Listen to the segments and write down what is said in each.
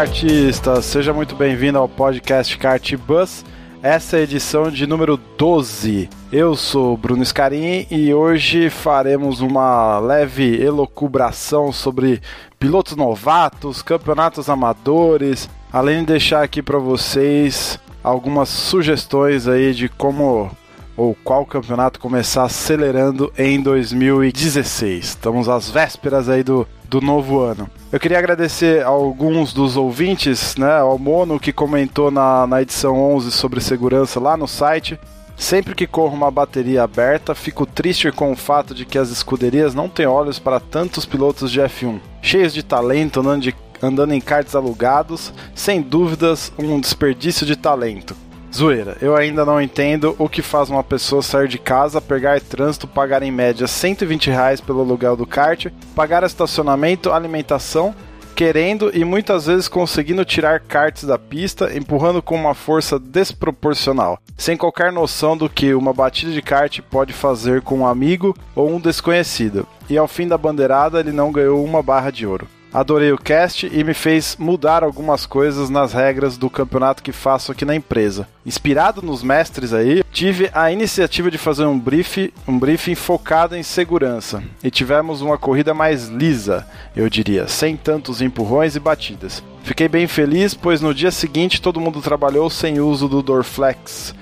Fala kartista, seja muito bem-vindo ao podcast Kart Bus. Essa é a edição de número 12. Eu sou Bruno Scarin e hoje faremos uma leve elocubração sobre pilotos novatos, campeonatos amadores, além de deixar aqui para vocês algumas sugestões aí de como ou qual campeonato começar acelerando em 2016. Estamos às vésperas aí do, do novo ano. Eu queria agradecer a alguns dos ouvintes, né, ao Mono que comentou na, na edição 11 sobre segurança lá no site. Sempre que corro uma bateria aberta, fico triste com o fato de que as escuderias não têm olhos para tantos pilotos de F1. Cheios de talento, andando, de, andando em karts alugados, sem dúvidas um desperdício de talento. Zoeira, eu ainda não entendo o que faz uma pessoa sair de casa, pegar trânsito, pagar em média 120 reais pelo aluguel do kart, pagar estacionamento, alimentação, querendo e muitas vezes conseguindo tirar karts da pista, empurrando com uma força desproporcional, sem qualquer noção do que uma batida de kart pode fazer com um amigo ou um desconhecido. E ao fim da bandeirada ele não ganhou uma barra de ouro. Adorei o cast e me fez mudar algumas coisas nas regras do campeonato que faço aqui na empresa. Inspirado nos mestres aí, tive a iniciativa de fazer um briefing, um briefing focado em segurança e tivemos uma corrida mais lisa, eu diria, sem tantos empurrões e batidas. Fiquei bem feliz, pois no dia seguinte todo mundo trabalhou sem uso do Dorflex.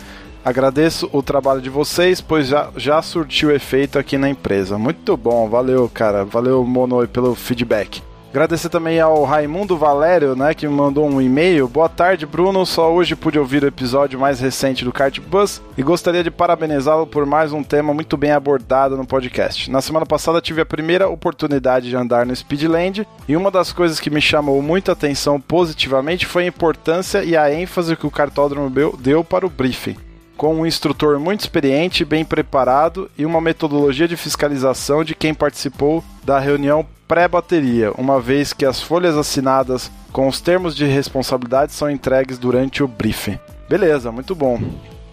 Agradeço o trabalho de vocês, pois já, já surtiu efeito aqui na empresa. Muito bom, valeu, cara. Valeu, Mono, pelo feedback. Agradecer também ao Raimundo Valério, né, que me mandou um e-mail. Boa tarde, Bruno. Só hoje pude ouvir o episódio mais recente do Kart Bus e gostaria de parabenizá-lo por mais um tema muito bem abordado no podcast. Na semana passada tive a primeira oportunidade de andar no Speedland e uma das coisas que me chamou muita atenção positivamente foi a importância e a ênfase que o cartódromo deu para o briefing com um instrutor muito experiente, bem preparado e uma metodologia de fiscalização de quem participou da reunião pré-bateria, uma vez que as folhas assinadas com os termos de responsabilidade são entregues durante o briefing. Beleza, muito bom.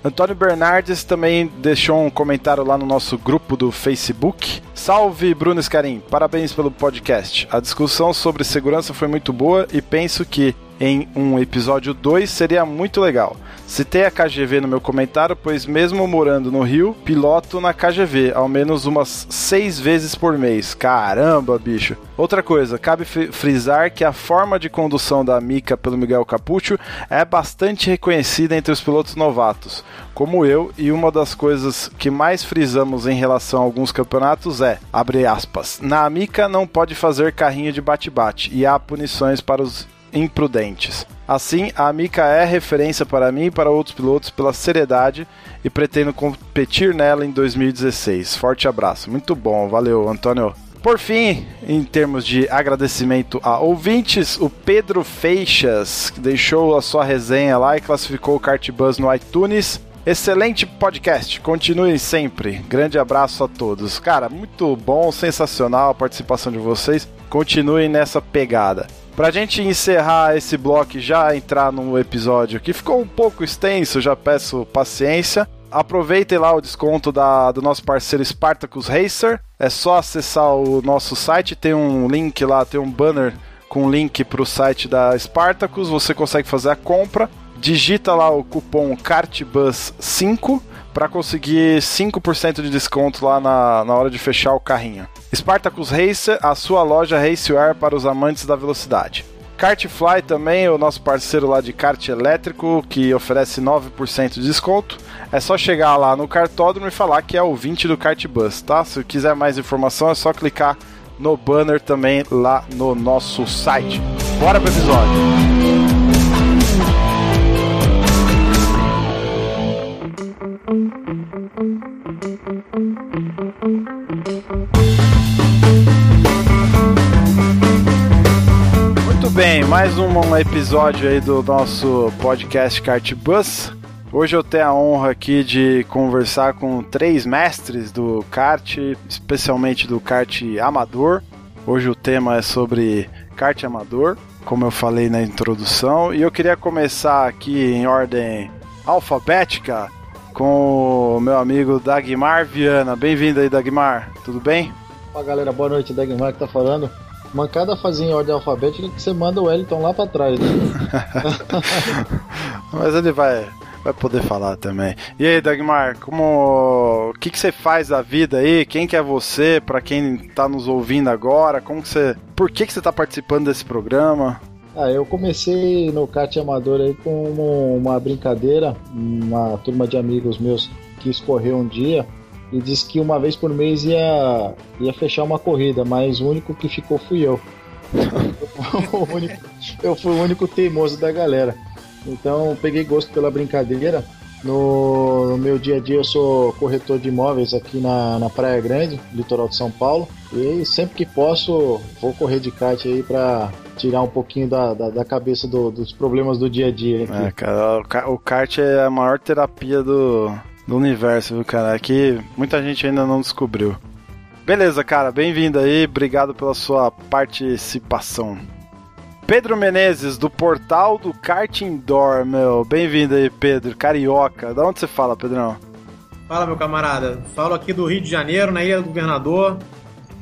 Antônio Bernardes também deixou um comentário lá no nosso grupo do Facebook. Salve Bruno Scarim, parabéns pelo podcast. A discussão sobre segurança foi muito boa e penso que em um episódio 2 seria muito legal. Citei a KGV no meu comentário, pois mesmo morando no Rio, piloto na KGV, ao menos umas seis vezes por mês. Caramba, bicho. Outra coisa, cabe frisar que a forma de condução da Mica pelo Miguel Capuccio é bastante reconhecida entre os pilotos novatos, como eu, e uma das coisas que mais frisamos em relação a alguns campeonatos é, abre aspas, na Mica não pode fazer carrinho de bate-bate e há punições para os imprudentes. Assim, a Amica é referência para mim e para outros pilotos pela seriedade e pretendo competir nela em 2016. Forte abraço. Muito bom, valeu, Antônio. Por fim, em termos de agradecimento a ouvintes, o Pedro Feixas, que deixou a sua resenha lá e classificou o Kart Buzz no iTunes. Excelente podcast, continuem sempre. Grande abraço a todos. Cara, muito bom, sensacional a participação de vocês. Continuem nessa pegada. Pra gente encerrar esse bloco e já entrar no episódio que ficou um pouco extenso, já peço paciência. Aproveitem lá o desconto da, do nosso parceiro Spartacus Racer. É só acessar o nosso site, tem um link lá, tem um banner com link para o site da Spartacus. Você consegue fazer a compra. Digita lá o cupom CARTBUS5 para conseguir 5% de desconto lá na, na hora de fechar o carrinho. Spartacus Racer, a sua loja Raceware para os amantes da velocidade. Kartfly também, o nosso parceiro lá de kart elétrico, que oferece 9% de desconto. É só chegar lá no cartódromo e falar que é o 20 do Kartbus, tá? Se quiser mais informação é só clicar no banner também lá no nosso site. Bora pro episódio! Mais um episódio aí do nosso podcast Kart Bus. Hoje eu tenho a honra aqui de conversar com três mestres do kart, especialmente do kart amador. Hoje o tema é sobre kart amador, como eu falei na introdução, e eu queria começar aqui em ordem alfabética com o meu amigo Dagmar Viana. Bem-vindo aí, Dagmar. Tudo bem? Fala galera, boa noite. Dagmar que tá falando. Mancada fazia em ordem alfabética que você manda o Wellington lá pra trás. Né? Mas ele vai, vai poder falar também. E aí, Dagmar, como o que, que você faz da vida aí? Quem que é você? Para quem tá nos ouvindo agora, como que você, por que que você tá participando desse programa? Ah, eu comecei no kart amador aí com uma brincadeira, uma turma de amigos meus que escorreu um dia e disse que uma vez por mês ia, ia fechar uma corrida, mas o único que ficou fui eu. eu, único, eu fui o único teimoso da galera. Então peguei gosto pela brincadeira. No, no, meu dia a dia eu sou corretor de imóveis aqui na, na Praia Grande, litoral de São Paulo. E sempre que posso vou correr de kart aí para tirar um pouquinho da, da, da cabeça do, dos problemas do dia a dia. Aqui. É, cara, o kart é a maior terapia do, do universo, viu, cara? Que muita gente ainda não descobriu. Beleza, cara, bem-vindo aí, obrigado pela sua participação. Pedro Menezes, do portal do Kart Indoor, meu. Bem-vindo aí, Pedro. Carioca. Da onde você fala, Pedrão? Fala, meu camarada. Falo aqui do Rio de Janeiro, na Ilha do Governador.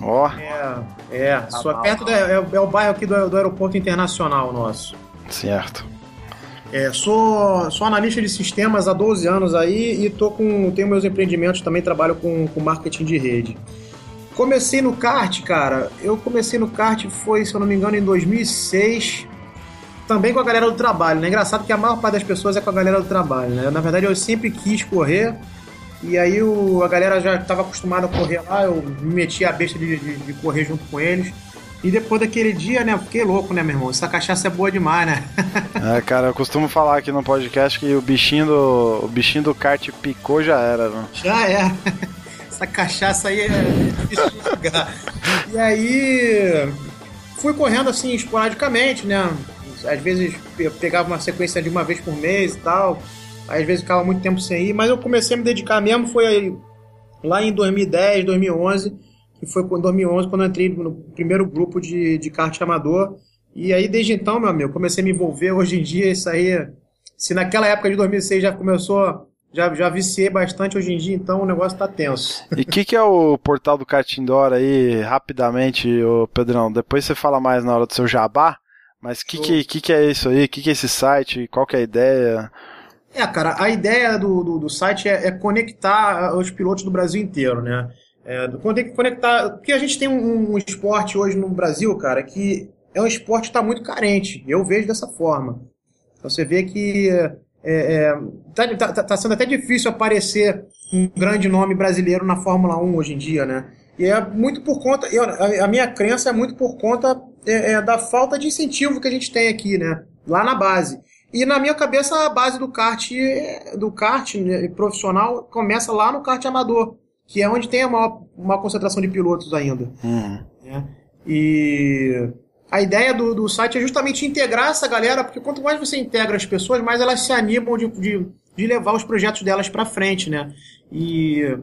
Ó. Oh. É, é. Tá sou perto, da, é, é, o bairro aqui do, do aeroporto internacional nosso. Certo. É, sou, sou analista de sistemas há 12 anos aí e tô com, tenho meus empreendimentos, também trabalho com, com marketing de rede. Comecei no kart, cara. Eu comecei no kart foi, se eu não me engano, em 2006. Também com a galera do trabalho, né? Engraçado que a maior parte das pessoas é com a galera do trabalho, né? Na verdade, eu sempre quis correr. E aí o, a galera já estava acostumada a correr lá, eu me meti a besta de, de, de correr junto com eles. E depois daquele dia, né? Fiquei louco, né, meu irmão? Essa cachaça é boa demais, né? é, cara, eu costumo falar aqui no podcast que o bichinho do, o bichinho do kart picou já era, né? Já é. Essa cachaça aí é difícil de jogar. E aí fui correndo assim esporadicamente, né? Às vezes eu pegava uma sequência de uma vez por mês e tal. Às vezes ficava muito tempo sem ir, mas eu comecei a me dedicar mesmo foi lá em 2010, 2011 que foi em 2011, quando eu entrei no primeiro grupo de, de kart amador. E aí, desde então, meu amigo, comecei a me envolver. Hoje em dia, isso aí, se naquela época de 2006 já começou, já, já viciei bastante, hoje em dia, então o negócio tá tenso. E o que, que é o portal do kart indoor aí, rapidamente, ô Pedrão? Depois você fala mais na hora do seu jabá, mas o que, que, que, que é isso aí? O que, que é esse site? Qual que é a ideia? É, cara, a ideia do, do, do site é, é, conectar os pilotos do Brasil inteiro, né? É, tem que conectar. Porque a gente tem um, um, esporte hoje no Brasil, cara, que é um esporte que está muito carente. Eu vejo dessa forma. Então você vê que é, é, tá, tá, tá, sendo até difícil aparecer um grande nome brasileiro na Fórmula 1 hoje em dia, né? E é muito por conta. Eu, a, minha crença é muito por conta é, é, da falta de incentivo que a gente tem aqui, né? Lá na base. E na minha cabeça, a base do kart, do kart né, profissional começa lá no kart amador que é onde tem a maior, maior concentração de pilotos ainda. Uhum. Né? E a ideia do, do site é justamente integrar essa galera, porque quanto mais você integra as pessoas, mais elas se animam de, de, de levar os projetos delas para frente, né? E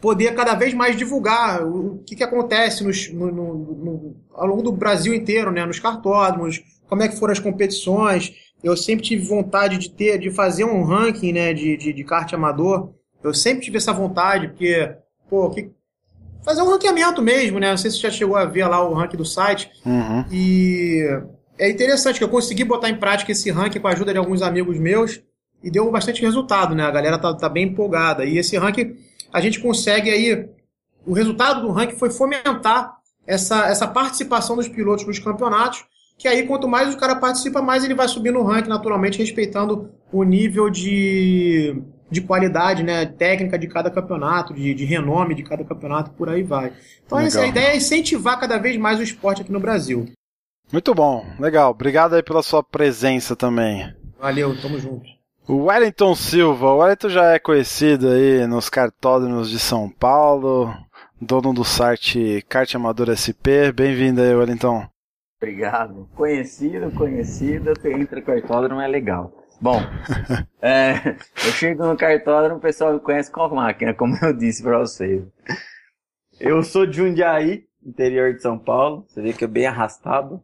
poder cada vez mais divulgar o que, que acontece nos, no, no, no, ao longo do Brasil inteiro, né? Nos cartódromos, como é que foram as competições. Eu sempre tive vontade de ter, de fazer um ranking, né? De, de, de kart amador eu sempre tive essa vontade, porque, pô, que... fazer um ranqueamento mesmo, né? Não sei se você já chegou a ver lá o ranking do site. Uhum. E é interessante que eu consegui botar em prática esse ranking com a ajuda de alguns amigos meus e deu bastante resultado, né? A galera tá, tá bem empolgada. E esse ranking, a gente consegue aí. O resultado do ranking foi fomentar essa, essa participação dos pilotos nos campeonatos. Que aí, quanto mais o cara participa, mais ele vai subir no ranking, naturalmente, respeitando o nível de de qualidade né, técnica de cada campeonato, de, de renome de cada campeonato, por aí vai. Então essa, a ideia é incentivar cada vez mais o esporte aqui no Brasil. Muito bom, legal. Obrigado aí pela sua presença também. Valeu, tamo junto. O Wellington Silva, o Wellington já é conhecido aí nos cartódromos de São Paulo, dono do site Kart Amador SP. Bem-vindo aí, Wellington. Obrigado. Conhecido, conhecido, entra cartódromo é legal. Bom, é, eu chego no cartódromo, o pessoal me conhece com a máquina, como eu disse para vocês. Eu sou de Jundiaí, interior de São Paulo, você vê que é bem arrastado.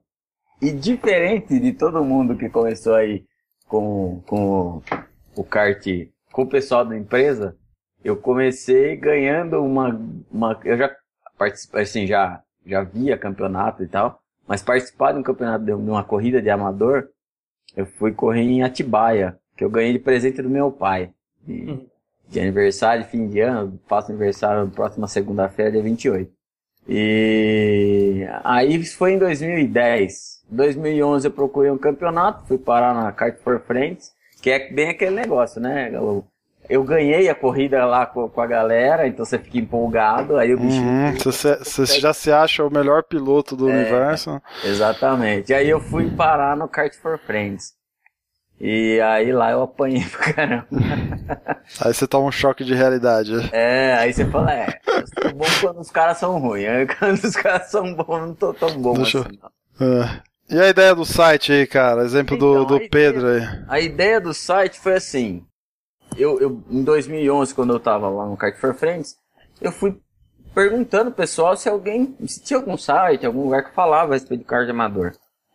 E diferente de todo mundo que começou aí com, com o kart, com o pessoal da empresa, eu comecei ganhando uma, uma eu já participei, assim, já, já via campeonato e tal, mas participar de um campeonato, de uma corrida de amador, eu fui correr em Atibaia, que eu ganhei de presente do meu pai. De, uhum. de aniversário, fim de ano, faço aniversário na próxima segunda-feira, dia 28. E aí foi em 2010. 2011 eu procurei um campeonato, fui parar na Kart for Friends, que é bem aquele negócio, né, Galo? Eu ganhei a corrida lá com, com, a galera, então você fica empolgado, aí o bicho... Uhum, você, você já se acha o melhor piloto do é, universo. Exatamente. Aí eu fui parar no Kart for Friends. E aí lá eu apanhei pro caramba. Aí você toma um choque de realidade. É, aí você fala, é, eu sou bom quando os caras são ruins. Aí quando os caras são bons, eu não tô tão bom Deixa assim, não. É. E a ideia do site aí, cara? Exemplo então, do, do Pedro aí. A ideia do site foi assim, eu, eu, em 2011, quando eu tava lá no Kart for Friends, eu fui perguntando pessoal se alguém, se tinha algum site, algum lugar que falava respeito de kart amador.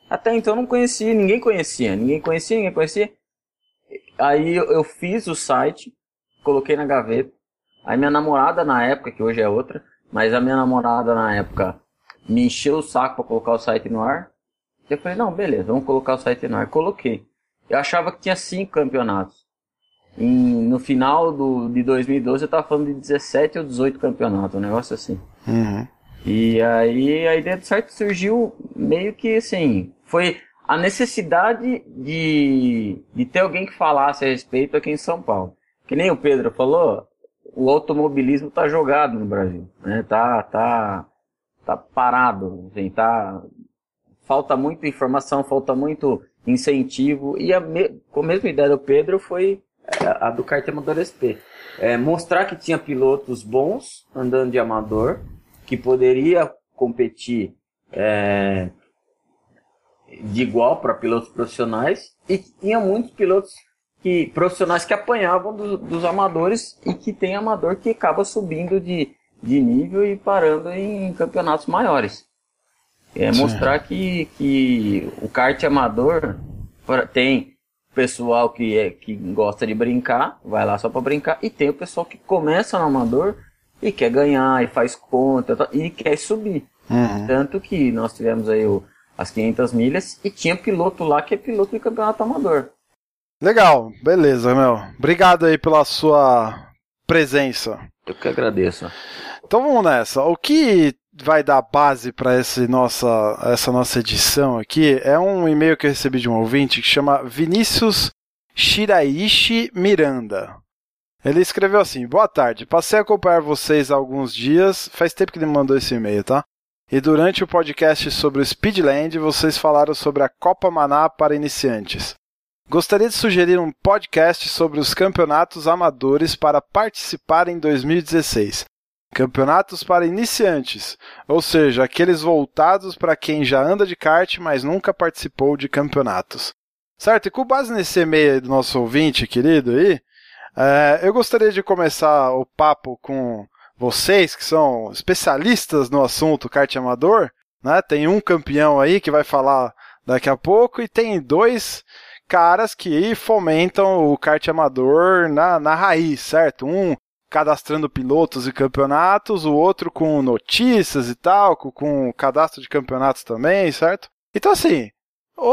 Até então não conhecia, ninguém conhecia, ninguém conhecia, ninguém conhecia. Aí eu, eu fiz o site, coloquei na gaveta. Aí minha namorada na época, que hoje é outra, mas a minha namorada na época me encheu o saco para colocar o site no ar. Eu falei, não, beleza, vamos colocar o site no ar. Coloquei. Eu achava que tinha cinco campeonatos. Em, no final do, de 2012 eu tava falando de 17 ou 18 campeonatos, um negócio assim. Uhum. E aí a ideia do site surgiu meio que assim, foi a necessidade de, de ter alguém que falasse a respeito aqui em São Paulo. Que nem o Pedro falou, o automobilismo tá jogado no Brasil, né? Tá, tá, tá parado, assim, tá, falta muita informação, falta muito incentivo. E a, me, com a mesma ideia do Pedro foi a do kart amador SP. É, mostrar que tinha pilotos bons andando de amador, que poderia competir é, de igual para pilotos profissionais e que tinha muitos pilotos que profissionais que apanhavam do, dos amadores e que tem amador que acaba subindo de, de nível e parando em campeonatos maiores. É mostrar que, que o kart amador tem pessoal que, é, que gosta de brincar, vai lá só para brincar, e tem o pessoal que começa no amador e quer ganhar, e faz conta, e quer subir. Uhum. Tanto que nós tivemos aí o, as 500 milhas e tinha piloto lá que é piloto de campeonato amador. Legal, beleza, meu. Obrigado aí pela sua presença. Eu que agradeço. Então vamos nessa. O que vai dar base para essa nossa, essa nossa edição aqui é um e-mail que eu recebi de um ouvinte que chama Vinícius Shiraishi Miranda. Ele escreveu assim: Boa tarde, passei a acompanhar vocês há alguns dias, faz tempo que ele me mandou esse e-mail, tá? E durante o podcast sobre o Speedland, vocês falaram sobre a Copa Maná para iniciantes. Gostaria de sugerir um podcast sobre os campeonatos amadores para participar em 2016. Campeonatos para iniciantes, ou seja, aqueles voltados para quem já anda de kart, mas nunca participou de campeonatos. Certo? E com base nesse e-mail do nosso ouvinte querido aí, é, eu gostaria de começar o papo com vocês, que são especialistas no assunto kart amador. Né? Tem um campeão aí que vai falar daqui a pouco, e tem dois caras que fomentam o kart amador na, na raiz, certo? Um cadastrando pilotos e campeonatos, o outro com notícias e tal, com, com cadastro de campeonatos também, certo? Então, assim,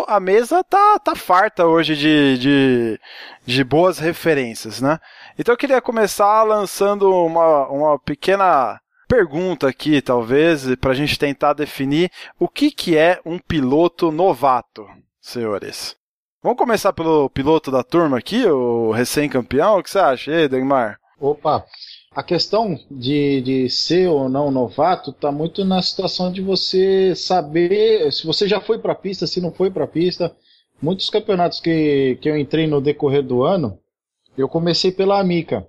a mesa tá, tá farta hoje de, de, de boas referências, né? Então eu queria começar lançando uma, uma pequena pergunta aqui, talvez, para a gente tentar definir o que, que é um piloto novato, senhores. Vamos começar pelo piloto da turma aqui, o recém-campeão. O que você acha, Degmar? Opa, a questão de, de ser ou não novato está muito na situação de você saber se você já foi para a pista, se não foi para a pista. Muitos campeonatos que, que eu entrei no decorrer do ano, eu comecei pela Amica.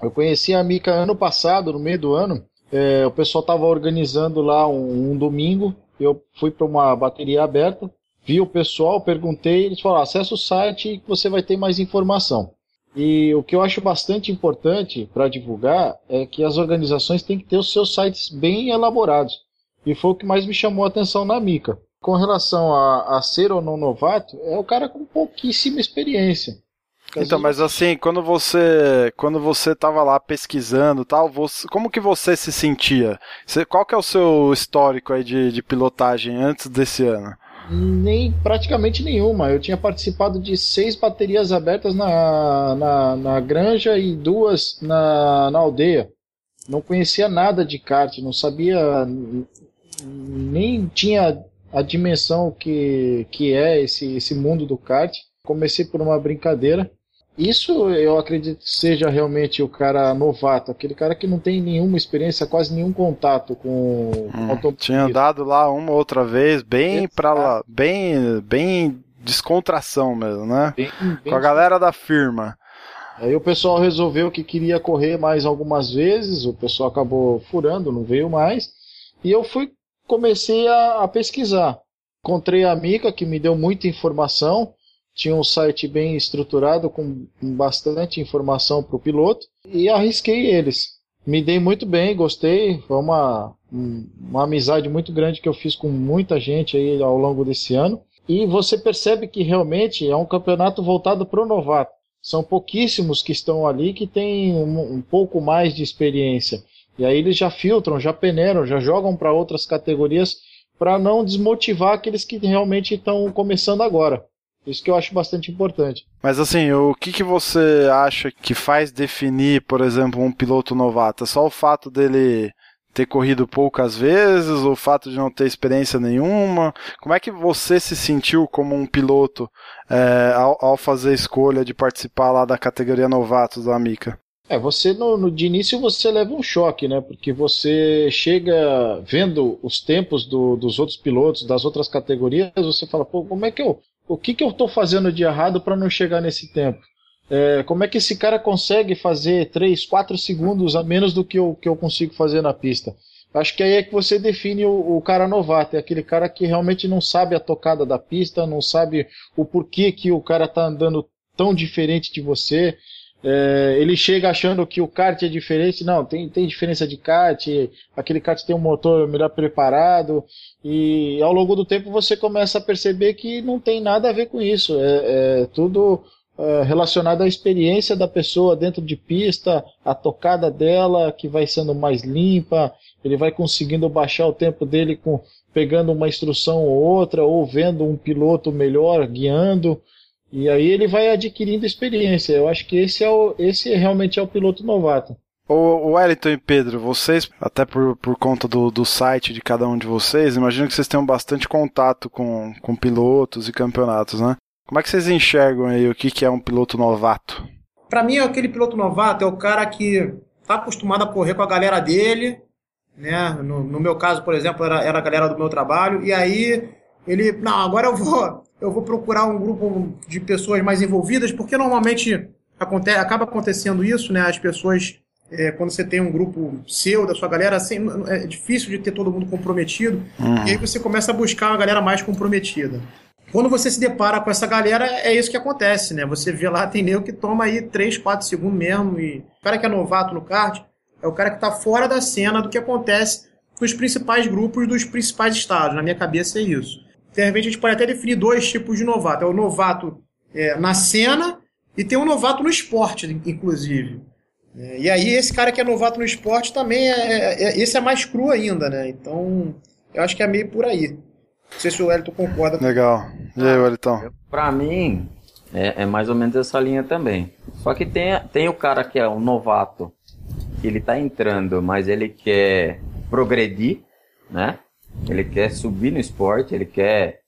Eu conheci a Amica ano passado, no meio do ano. É, o pessoal estava organizando lá um, um domingo eu fui para uma bateria aberta, vi o pessoal, perguntei, eles falaram: acessa o site que você vai ter mais informação. E o que eu acho bastante importante para divulgar é que as organizações têm que ter os seus sites bem elaborados. E foi o que mais me chamou a atenção na Mica. Com relação a, a ser ou não novato, é o cara com pouquíssima experiência. Então, mas assim, quando você quando você estava lá pesquisando tal, você, como que você se sentia? Você, qual que é o seu histórico aí de, de pilotagem antes desse ano? Nem praticamente nenhuma. Eu tinha participado de seis baterias abertas na, na, na granja e duas na, na aldeia. Não conhecia nada de kart, não sabia nem tinha a dimensão que, que é esse, esse mundo do kart. Comecei por uma brincadeira isso eu acredito que seja realmente o cara novato, aquele cara que não tem nenhuma experiência, quase nenhum contato com hum, Tinha andado lá uma outra vez, bem para lá, bem, bem descontração mesmo, né? Bem, bem com a galera da firma. Aí o pessoal resolveu que queria correr mais algumas vezes, o pessoal acabou furando, não veio mais. E eu fui, comecei a, a pesquisar. Encontrei a Mica, que me deu muita informação tinha um site bem estruturado com bastante informação para o piloto e arrisquei eles. Me dei muito bem, gostei. Foi uma, uma amizade muito grande que eu fiz com muita gente aí ao longo desse ano. E você percebe que realmente é um campeonato voltado para o novato. São pouquíssimos que estão ali que têm um, um pouco mais de experiência. E aí eles já filtram, já peneiram, já jogam para outras categorias para não desmotivar aqueles que realmente estão começando agora. Isso que eu acho bastante importante. Mas assim, o que, que você acha que faz definir, por exemplo, um piloto novato? É só o fato dele ter corrido poucas vezes, o fato de não ter experiência nenhuma? Como é que você se sentiu como um piloto é, ao, ao, fazer a escolha de participar lá da categoria novatos da Amica? É, você no, no, de início você leva um choque, né? Porque você chega vendo os tempos do, dos outros pilotos, das outras categorias, você fala, pô, como é que eu o que, que eu estou fazendo de errado para não chegar nesse tempo? É, como é que esse cara consegue fazer 3, 4 segundos a menos do que eu, que eu consigo fazer na pista? Acho que aí é que você define o, o, cara novato, é aquele cara que realmente não sabe a tocada da pista, não sabe o porquê que o cara está andando tão diferente de você. É, ele chega achando que o kart é diferente, não, tem, tem diferença de kart, aquele kart tem um motor melhor preparado, e ao longo do tempo você começa a perceber que não tem nada a ver com isso, é, é tudo é, relacionado à experiência da pessoa dentro de pista, a tocada dela que vai sendo mais limpa, ele vai conseguindo baixar o tempo dele com pegando uma instrução ou outra, ou vendo um piloto melhor guiando. E aí ele vai adquirindo experiência. Eu acho que esse, é o, esse realmente é o piloto novato. O Wellington e Pedro, vocês, até por, por conta do, do site de cada um de vocês, imagino que vocês tenham bastante contato com, com pilotos e campeonatos, né? Como é que vocês enxergam aí o que, que é um piloto novato? Para mim, aquele piloto novato é o cara que tá acostumado a correr com a galera dele, né? No, no meu caso, por exemplo, era, era a galera do meu trabalho, e aí ele, não, agora eu vou eu vou procurar um grupo de pessoas mais envolvidas, porque normalmente acontece, acaba acontecendo isso, né? As pessoas, é, quando você tem um grupo seu, da sua galera, assim, é difícil de ter todo mundo comprometido, uhum. e aí você começa a buscar uma galera mais comprometida. Quando você se depara com essa galera, é isso que acontece, né? Você vê lá, tem nego que toma aí 3, 4 segundos mesmo, e o cara que é novato no kart é o cara que está fora da cena do que acontece nos principais grupos dos principais estados. Na minha cabeça é isso de repente a gente pode até definir dois tipos de novato. É o novato é, na cena e tem um novato no esporte, inclusive. É, e aí esse cara que é novato no esporte também é, é, é, esse é mais cru ainda, né? Então eu acho que é meio por aí. Não sei se o Wellington concorda. Legal. E aí, Wellington? Pra mim, é, é, mais ou menos essa linha também. Só que tem, tem o cara que é um novato, que ele tá entrando, mas ele quer progredir, né? Ele quer subir no esporte, ele quer.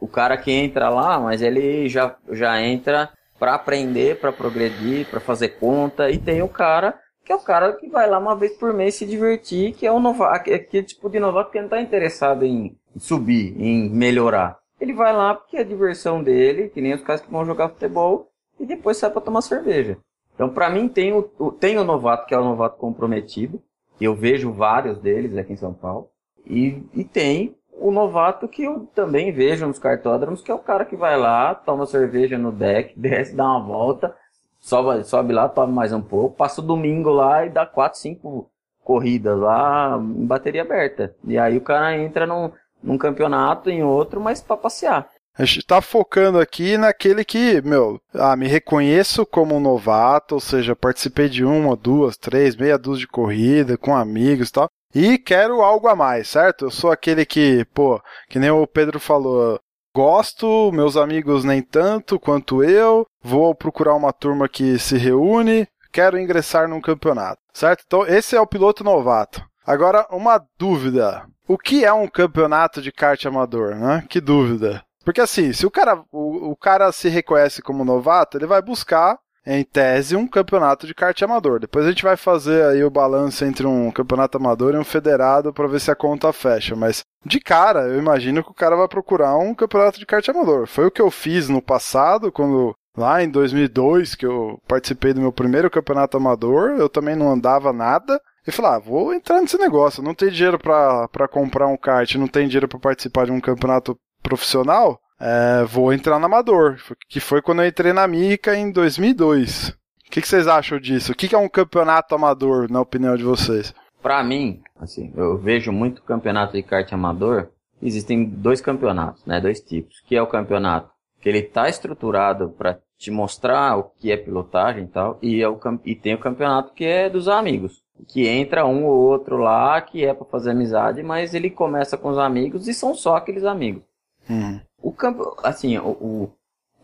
O cara que entra lá, mas ele já, já entra para aprender, para progredir, para fazer conta. E tem o cara que é o cara que vai lá uma vez por mês se divertir, que é o novato, aquele tipo de novato que não está interessado em subir, em melhorar. Ele vai lá porque é a diversão dele, que nem os caras que vão jogar futebol, e depois sai para tomar cerveja. Então, para mim, tem o, tem o novato, que é o novato comprometido, que eu vejo vários deles aqui em São Paulo. E, e tem o novato que eu também vejo nos cartódromos, que é o cara que vai lá, toma cerveja no deck, desce, dá uma volta, sobe, sobe lá, toma mais um pouco, passa o domingo lá e dá quatro, cinco corridas lá em bateria aberta. E aí o cara entra num, num campeonato, em outro, mas para passear. A gente tá focando aqui naquele que, meu, ah, me reconheço como um novato, ou seja, participei de uma, duas, três, meia dúzia de corrida, com amigos e tal. E quero algo a mais, certo? Eu sou aquele que, pô, que nem o Pedro falou, gosto, meus amigos nem tanto quanto eu, vou procurar uma turma que se reúne, quero ingressar num campeonato, certo? Então, esse é o piloto novato. Agora, uma dúvida. O que é um campeonato de kart amador, né? Que dúvida. Porque assim, se o cara, o, o cara se reconhece como novato, ele vai buscar em tese, um campeonato de kart amador. Depois a gente vai fazer aí o balanço entre um campeonato amador e um federado para ver se a conta fecha. Mas de cara, eu imagino que o cara vai procurar um campeonato de kart amador. Foi o que eu fiz no passado, quando lá em 2002, que eu participei do meu primeiro campeonato amador, eu também não andava nada. E falei, ah, vou entrar nesse negócio. Não tem dinheiro para comprar um kart, não tem dinheiro para participar de um campeonato profissional, é, vou entrar no amador, que foi quando eu entrei na Mica em 2002. O que, que vocês acham disso? O que, que é um campeonato amador, na opinião de vocês? Para mim, assim, eu vejo muito campeonato de kart amador. Existem dois campeonatos, né, dois tipos, que é o campeonato que ele tá estruturado para te mostrar o que é pilotagem e tal, e, é o, e tem o campeonato que é dos amigos, que entra um ou outro lá, que é para fazer amizade, mas ele começa com os amigos e são só aqueles amigos. Uhum. O campo, assim, o, o,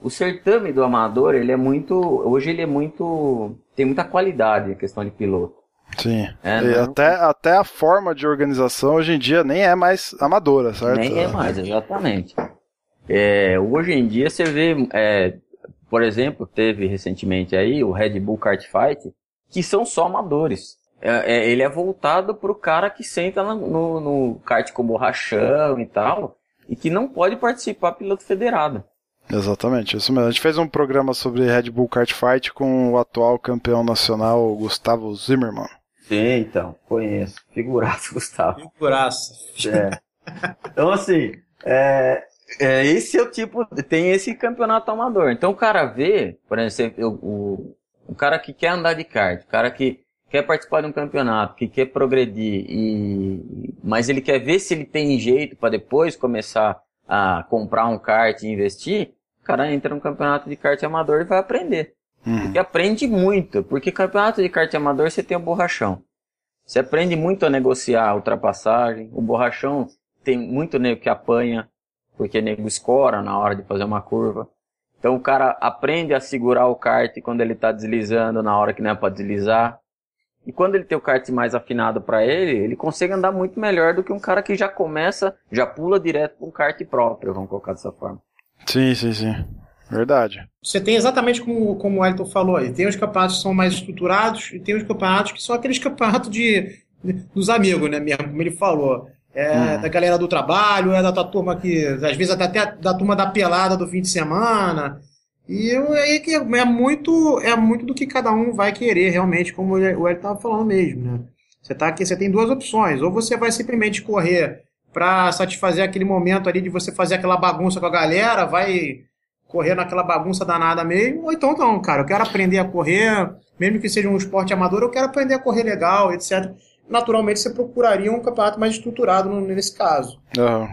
o, certame do amador, ele é muito, hoje ele é muito, tem muita qualidade a questão de piloto. Sim. É, e até, até a forma de organização hoje em dia nem é mais amadora, certo? Nem é mais, exatamente. É, hoje em dia você vê, é, por exemplo, teve recentemente aí o Red Bull Kart Fight, que são só amadores. É, é ele é voltado para o cara que senta no, no, no kart com borrachão e tal, e que não pode participar piloto federado. Exatamente, isso mesmo. A gente fez um programa sobre Red Bull Kart Fight com o atual campeão nacional Gustavo Zimmermann. Sim, então, conheço. Figuraço, Gustavo. Figuraço. É. Então, assim, é, é, esse é o tipo. Tem esse campeonato amador. Então, o cara vê, por exemplo, o, o cara que quer andar de kart, o cara que quer participar de um campeonato, que quer progredir, e, mas ele quer ver se ele tem jeito para depois começar a comprar um kart e investir, o cara entra no campeonato de kart amador e vai aprender. Uhum. E aprende muito, porque campeonato de kart amador você tem o borrachão. Você aprende muito a negociar a ultrapassagem, o borrachão tem muito nego que apanha, porque nego escora na hora de fazer uma curva. Então o cara aprende a segurar o kart quando ele está deslizando na hora que não é para deslizar. E quando ele tem o kart mais afinado para ele, ele consegue andar muito melhor do que um cara que já começa, já pula direto com um kart próprio, vamos colocar dessa forma. Sim, sim, sim. Verdade. Você tem exatamente como, como o Elton falou aí. Tem os campeonatos que são mais estruturados e tem os campeonatos que são aqueles campeonatos de, dos amigos, né, mesmo, como ele falou. É hum. da galera do trabalho, é da tua turma que, às vezes até da turma da pelada do fim de semana. E aí que é muito, é muito do que cada um vai querer realmente, como o Hélio estava falando mesmo, né? Você tá aqui, você tem duas opções. Ou você vai simplesmente correr para satisfazer aquele momento ali de você fazer aquela bagunça com a galera, vai correr naquela bagunça danada mesmo, ou então não, cara, eu quero aprender a correr, mesmo que seja um esporte amador, eu quero aprender a correr legal, etc naturalmente você procuraria um campeonato mais estruturado nesse caso.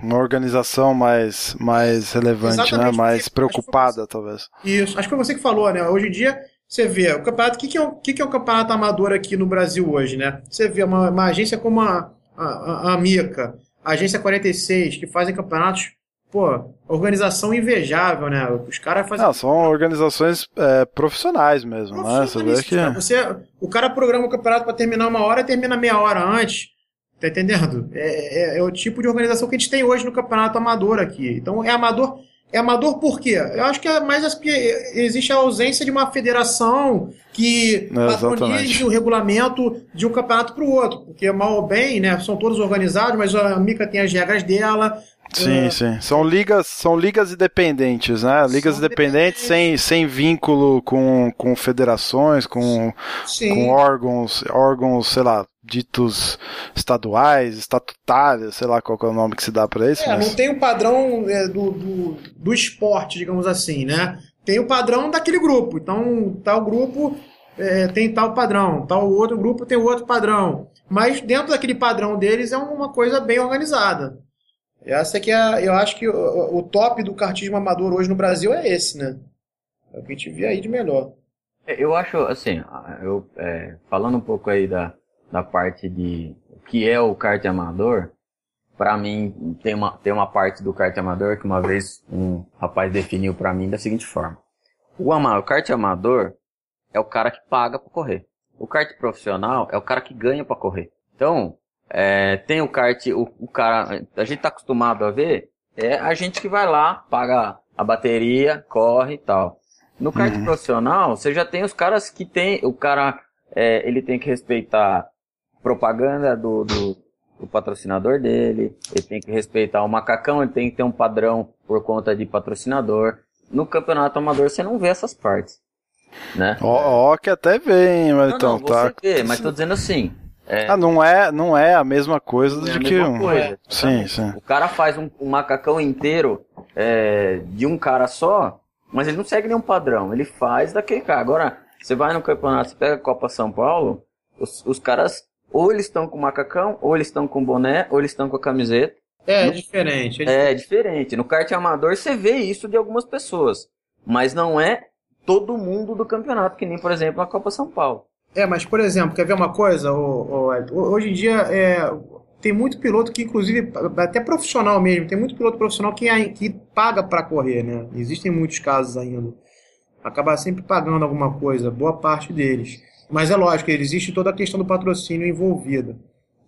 uma organização mais, mais relevante, né? Exatamente, né? mais preocupada, você, talvez. Isso, acho que foi você que falou, né? Hoje em dia, você vê, o campeonato, o que, que, é, um, que, que é um campeonato amador aqui no Brasil hoje, né? Você vê uma, uma agência como a, a, a Mica, a Agência 46, que fazem campeonatos pô, organização invejável, né? Os caras fazem. Não, são organizações é, profissionais mesmo, né? Você vê que. Você, o cara programa o campeonato para terminar uma hora e termina meia hora antes. Tá entendendo? É, é, é, o tipo de organização que a gente tem hoje no campeonato amador aqui. Então é amador. É amador por quê? Eu acho que é mais porque existe a ausência de uma federação que patronize o regulamento de um campeonato para o outro. Porque, mal ou bem, né, são todos organizados, mas a Mica tem as regras dela, Sim, uh, sim. São ligas, são ligas independentes, né? Ligas independentes sem, sem vínculo com, com federações, com, com órgãos, órgãos, sei lá, ditos estaduais, estatutários, sei lá qual é o nome que se dá para isso. É, mas... não tem o um padrão é, do, do, do esporte, digamos assim, né? Tem o padrão daquele grupo. Então, tal grupo é, tem tal padrão, tal outro grupo tem outro padrão. Mas dentro daquele padrão deles é uma coisa bem organizada. Essa que é, eu acho que o, o top do kartismo amador hoje no Brasil é esse, né? É o que a gente vê aí de melhor. É, eu acho, assim, eu, é, falando um pouco aí da, da parte de o que é o kart amador, para mim tem uma, tem uma parte do kart amador que uma vez um rapaz definiu para mim da seguinte forma. O, ama, o kart amador é o cara que paga para correr. O kart profissional é o cara que ganha para correr. Então, é, tem o kart, o, o, cara, a gente tá acostumado a ver, é a gente que vai lá, paga a bateria, corre e tal. No kart uhum. profissional, você já tem os caras que tem, o cara, é, ele tem que respeitar propaganda do, do, do, patrocinador dele, ele tem que respeitar o macacão, ele tem que ter um padrão por conta de patrocinador. No campeonato amador você não vê essas partes, né? Ó, oh, que até vem, mas não, então não, tá. Vê, mas tô dizendo assim, é. Ah, não é, não é a mesma coisa do é que um. Coisa, sim, sim. O cara faz um, um macacão inteiro é, de um cara só, mas ele não segue nenhum padrão. Ele faz daquele cara. Agora, você vai no campeonato, você pega a Copa São Paulo, os, os caras ou eles estão com macacão, ou eles estão com boné, ou eles estão com a camiseta. É, no, diferente, é, diferente. É diferente. No kart amador você vê isso de algumas pessoas, mas não é todo mundo do campeonato, que nem, por exemplo, a Copa São Paulo. É, mas por exemplo, quer ver uma coisa? O, o, hoje em dia é, tem muito piloto que, inclusive, até profissional mesmo, tem muito piloto profissional que, que paga para correr, né? Existem muitos casos ainda. Acaba sempre pagando alguma coisa, boa parte deles. Mas é lógico, existe toda a questão do patrocínio envolvida.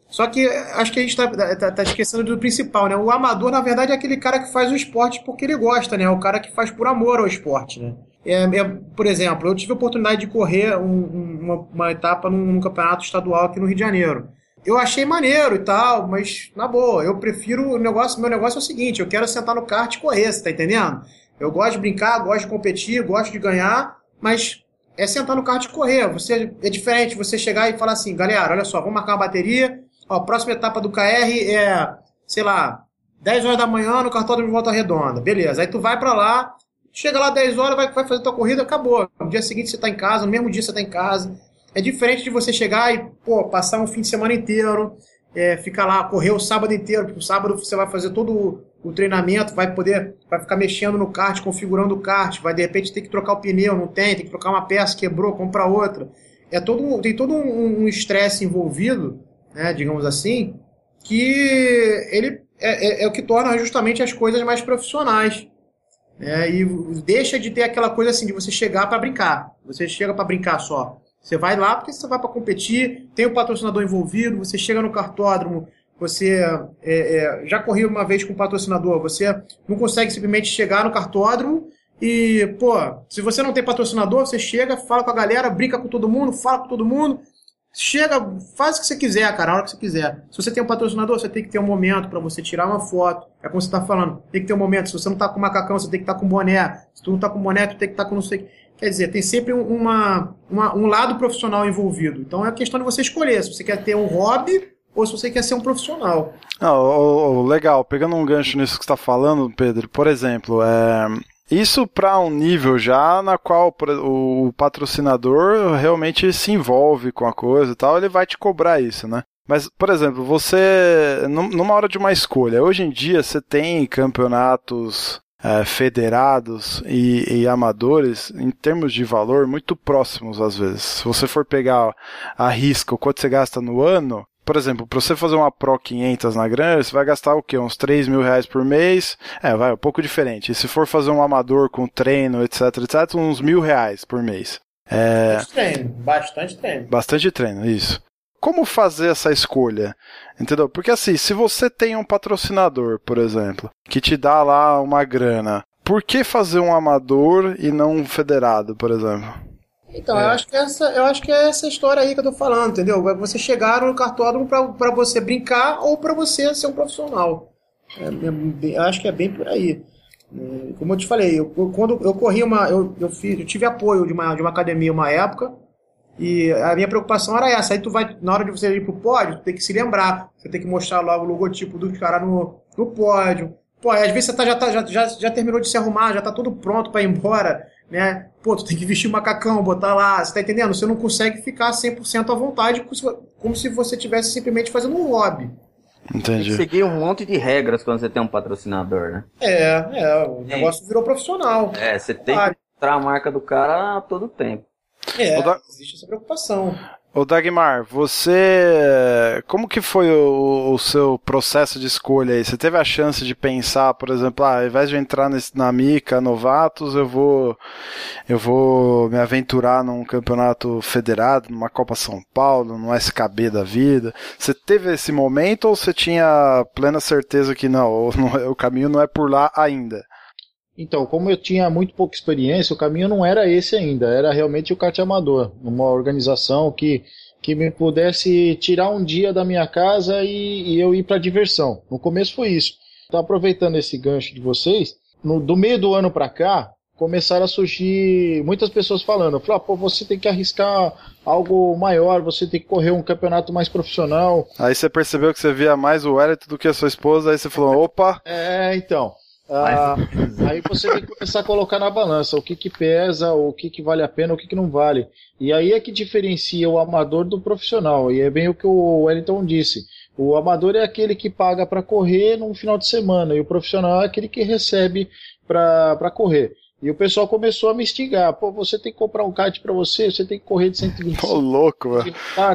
Só que acho que a gente está tá, tá esquecendo do principal, né? O amador, na verdade, é aquele cara que faz o esporte porque ele gosta, né? O cara que faz por amor ao esporte, né? É, é, por exemplo, eu tive a oportunidade de correr um, uma, uma, etapa num, num, campeonato estadual aqui no Rio de Janeiro. Eu achei maneiro e tal, mas na boa, eu prefiro o negócio. Meu negócio é o seguinte: eu quero sentar no kart e correr, você tá entendendo? Eu gosto de brincar, gosto de competir, gosto de ganhar, mas é sentar no kart e correr. Você é diferente você chegar e falar assim, galera, olha só, vamos marcar uma bateria. Ó, próxima etapa do KR é, sei lá, 10 horas da manhã no cartódromo de Volta Redonda. Beleza. Aí tu vai para lá, Chega lá 10 horas, vai, vai fazer tua corrida, acabou. No dia seguinte você tá em casa, no mesmo dia você tá em casa. É diferente de você chegar e, pô, passar um fim de semana inteiro, é, ficar lá, correr o sábado inteiro, porque o sábado você vai fazer todo o treinamento, vai poder, vai ficar mexendo no kart, configurando o kart, vai de repente ter que trocar o pneu, não tem, tem que trocar uma peça, quebrou, comprar outra. É todo, tem todo um estresse um envolvido, né, digamos assim, que ele é, é, é o que torna justamente as coisas mais profissionais. É, e deixa de ter aquela coisa assim de você chegar para brincar. Você chega para brincar só. Você vai lá porque você vai para competir, tem o um patrocinador envolvido, você chega no cartódromo, você é, é, já correu uma vez com o patrocinador, você não consegue simplesmente chegar no cartódromo e, pô, se você não tem patrocinador, você chega, fala com a galera, brinca com todo mundo, fala com todo mundo, Chega, faz o que você quiser, cara, a hora que você quiser. Se você tem um patrocinador, você tem que ter um momento para você tirar uma foto. É como você tá falando, tem que ter um momento. Se você não tá com macacão, você tem que estar tá com boné. Se tu não tá com boné, tu tem que estar tá com não sei Quer dizer, tem sempre uma, uma, um lado profissional envolvido. Então é questão de você escolher se você quer ter um hobby ou se você quer ser um profissional. Ah, oh, oh, legal, pegando um gancho nisso que você está falando, Pedro, por exemplo, é, isso para um nível já na qual o patrocinador realmente se envolve com a coisa e tal, ele vai te cobrar isso, né? Mas, por exemplo, você, numa hora de uma escolha, hoje em dia você tem campeonatos é, federados e, e, amadores, em termos de valor, muito próximos às vezes. Se você for pegar a risca o quanto você gasta no ano, por exemplo, para você fazer uma Pro 500 na grana, você vai gastar o quê? Uns 3 mil reais por mês? É, vai, um pouco diferente. E se for fazer um amador com treino, etc, etc, uns mil reais por mês. É... Bastante treino, bastante treino. Bastante treino, isso. Como fazer essa escolha? Entendeu? Porque assim, se você tem um patrocinador, por exemplo, que te dá lá uma grana, por que fazer um amador e não um federado, por exemplo? Então, é. eu, acho que essa, eu acho que é essa história aí que eu tô falando, entendeu? Você chegar no cartódromo para você brincar ou para você ser um profissional. É, é, acho que é bem por aí. É, como eu te falei, eu, eu, quando eu corri uma. Eu, eu, fiz, eu tive apoio de uma, de uma academia uma época. E a minha preocupação era essa. Aí tu vai, na hora de você ir pro pódio, tu tem que se lembrar. Você tem que mostrar logo o logotipo do cara no, no pódio. Pô, às vezes você tá, já, tá, já, já, já terminou de se arrumar, já tá tudo pronto para ir embora, né? Pô, tu tem que vestir o macacão, botar lá, você tá entendendo? Você não consegue ficar 100% à vontade, como se você estivesse simplesmente fazendo um hobby. Entendi. Seguir um monte de regras quando você tem um patrocinador, né? É, é, o negócio virou profissional. É, você tem que mostrar a marca do cara a todo tempo. É, da... existe essa preocupação. Ô Dagmar, você. Como que foi o, o, seu processo de escolha aí? Você teve a chance de pensar, por exemplo, ah, ao invés de entrar nesse, na Mica Novatos, eu vou. Eu vou me aventurar num campeonato federado, numa Copa São Paulo, num SKB da vida. Você teve esse momento ou você tinha plena certeza que não, o caminho não é por lá ainda? Então, como eu tinha muito pouca experiência, o caminho não era esse ainda, era realmente o kart amador, uma organização que, que me pudesse tirar um dia da minha casa e, e eu ir para diversão. No começo foi isso. Tá aproveitando esse gancho de vocês, no, do meio do ano para cá, começaram a surgir muitas pessoas falando, ah, pô, você tem que arriscar algo maior, você tem que correr um campeonato mais profissional. Aí você percebeu que você via mais o Wellington do que a sua esposa, aí você falou, opa. É, então. Ah, aí você tem que começar a colocar na balança o que, que pesa, o que, que vale a pena, o que, que não vale. E aí é que diferencia o amador do profissional. E é bem o que o Wellington disse. O amador é aquele que paga para correr num final de semana, e o profissional é aquele que recebe para correr. E o pessoal começou a me instigar. Pô, você tem que comprar um kart para você, você tem que correr de 125. Tô louco, velho.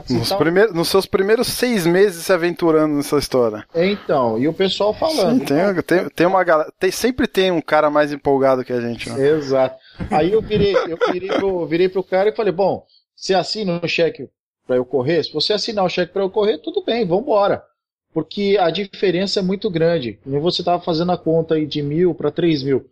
Nos, primeiros, nos seus primeiros seis meses se aventurando nessa história. É, então, e o pessoal falando. Sim, tem, tem, tem uma galera. Tem, sempre tem um cara mais empolgado que a gente. Né? Exato. Aí eu virei, eu virei pro, virei pro cara e falei: bom, você assina o cheque para eu correr? Se você assinar o cheque para eu correr, tudo bem, vamos embora. Porque a diferença é muito grande. E você tava fazendo a conta aí de mil para três mil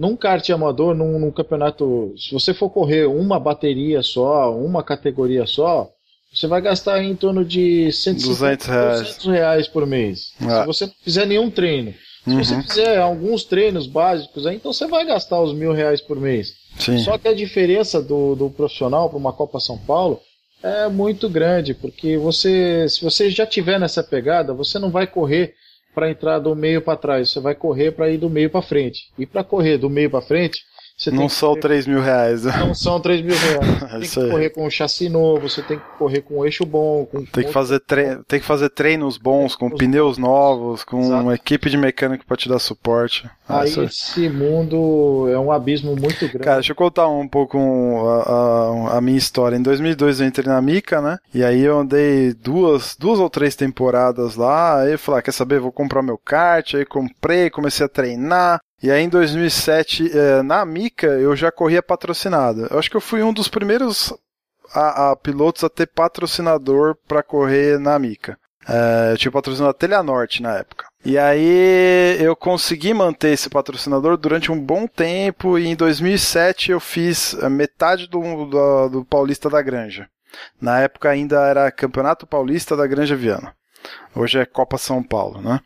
num kart amador, num, num, campeonato, se você for correr uma bateria só, uma categoria só, você vai gastar em torno de 150, 200 reais. 200 reais por mês. Ah. Se você não fizer nenhum treino. Se uhum. você fizer alguns treinos básicos, aí, então você vai gastar os mil reais por mês. Sim. Só que a diferença do, do profissional para uma Copa São Paulo é muito grande, porque você, se você já tiver nessa pegada, você não vai correr para entrar do meio para trás, você vai correr para ir do meio para frente. E para correr do meio para frente, você não são correr... 3 mil reais. Não são 3 mil reais. Você tem que correr com um chassi novo, você tem que correr com um eixo bom. Com tem, que fazer tre... tem que fazer treinos bons, com pneus novos, com Exato. uma equipe de mecânico para te dar suporte. Aí esse mundo é um abismo muito grande. Cara, deixa eu contar um pouco a, a, a, minha história. Em 2002 eu entrei na Mica, né? E aí eu andei duas, duas ou três temporadas lá. Aí eu falei, ah, quer saber? Vou comprar meu kart. Aí comprei, comecei a treinar. E aí em 2007, eh, na Mica, eu já corria patrocinado. Eu acho que eu fui um dos primeiros a, a pilotos a ter patrocinador para correr na Mica. É, eu tinha patrocinado a Teleanorte na época. E aí eu consegui manter esse patrocinador durante um bom tempo e em 2007 eu fiz metade do, do, do Paulista da Granja. Na época ainda era Campeonato Paulista da Granja Viana. Hoje é Copa São Paulo, né?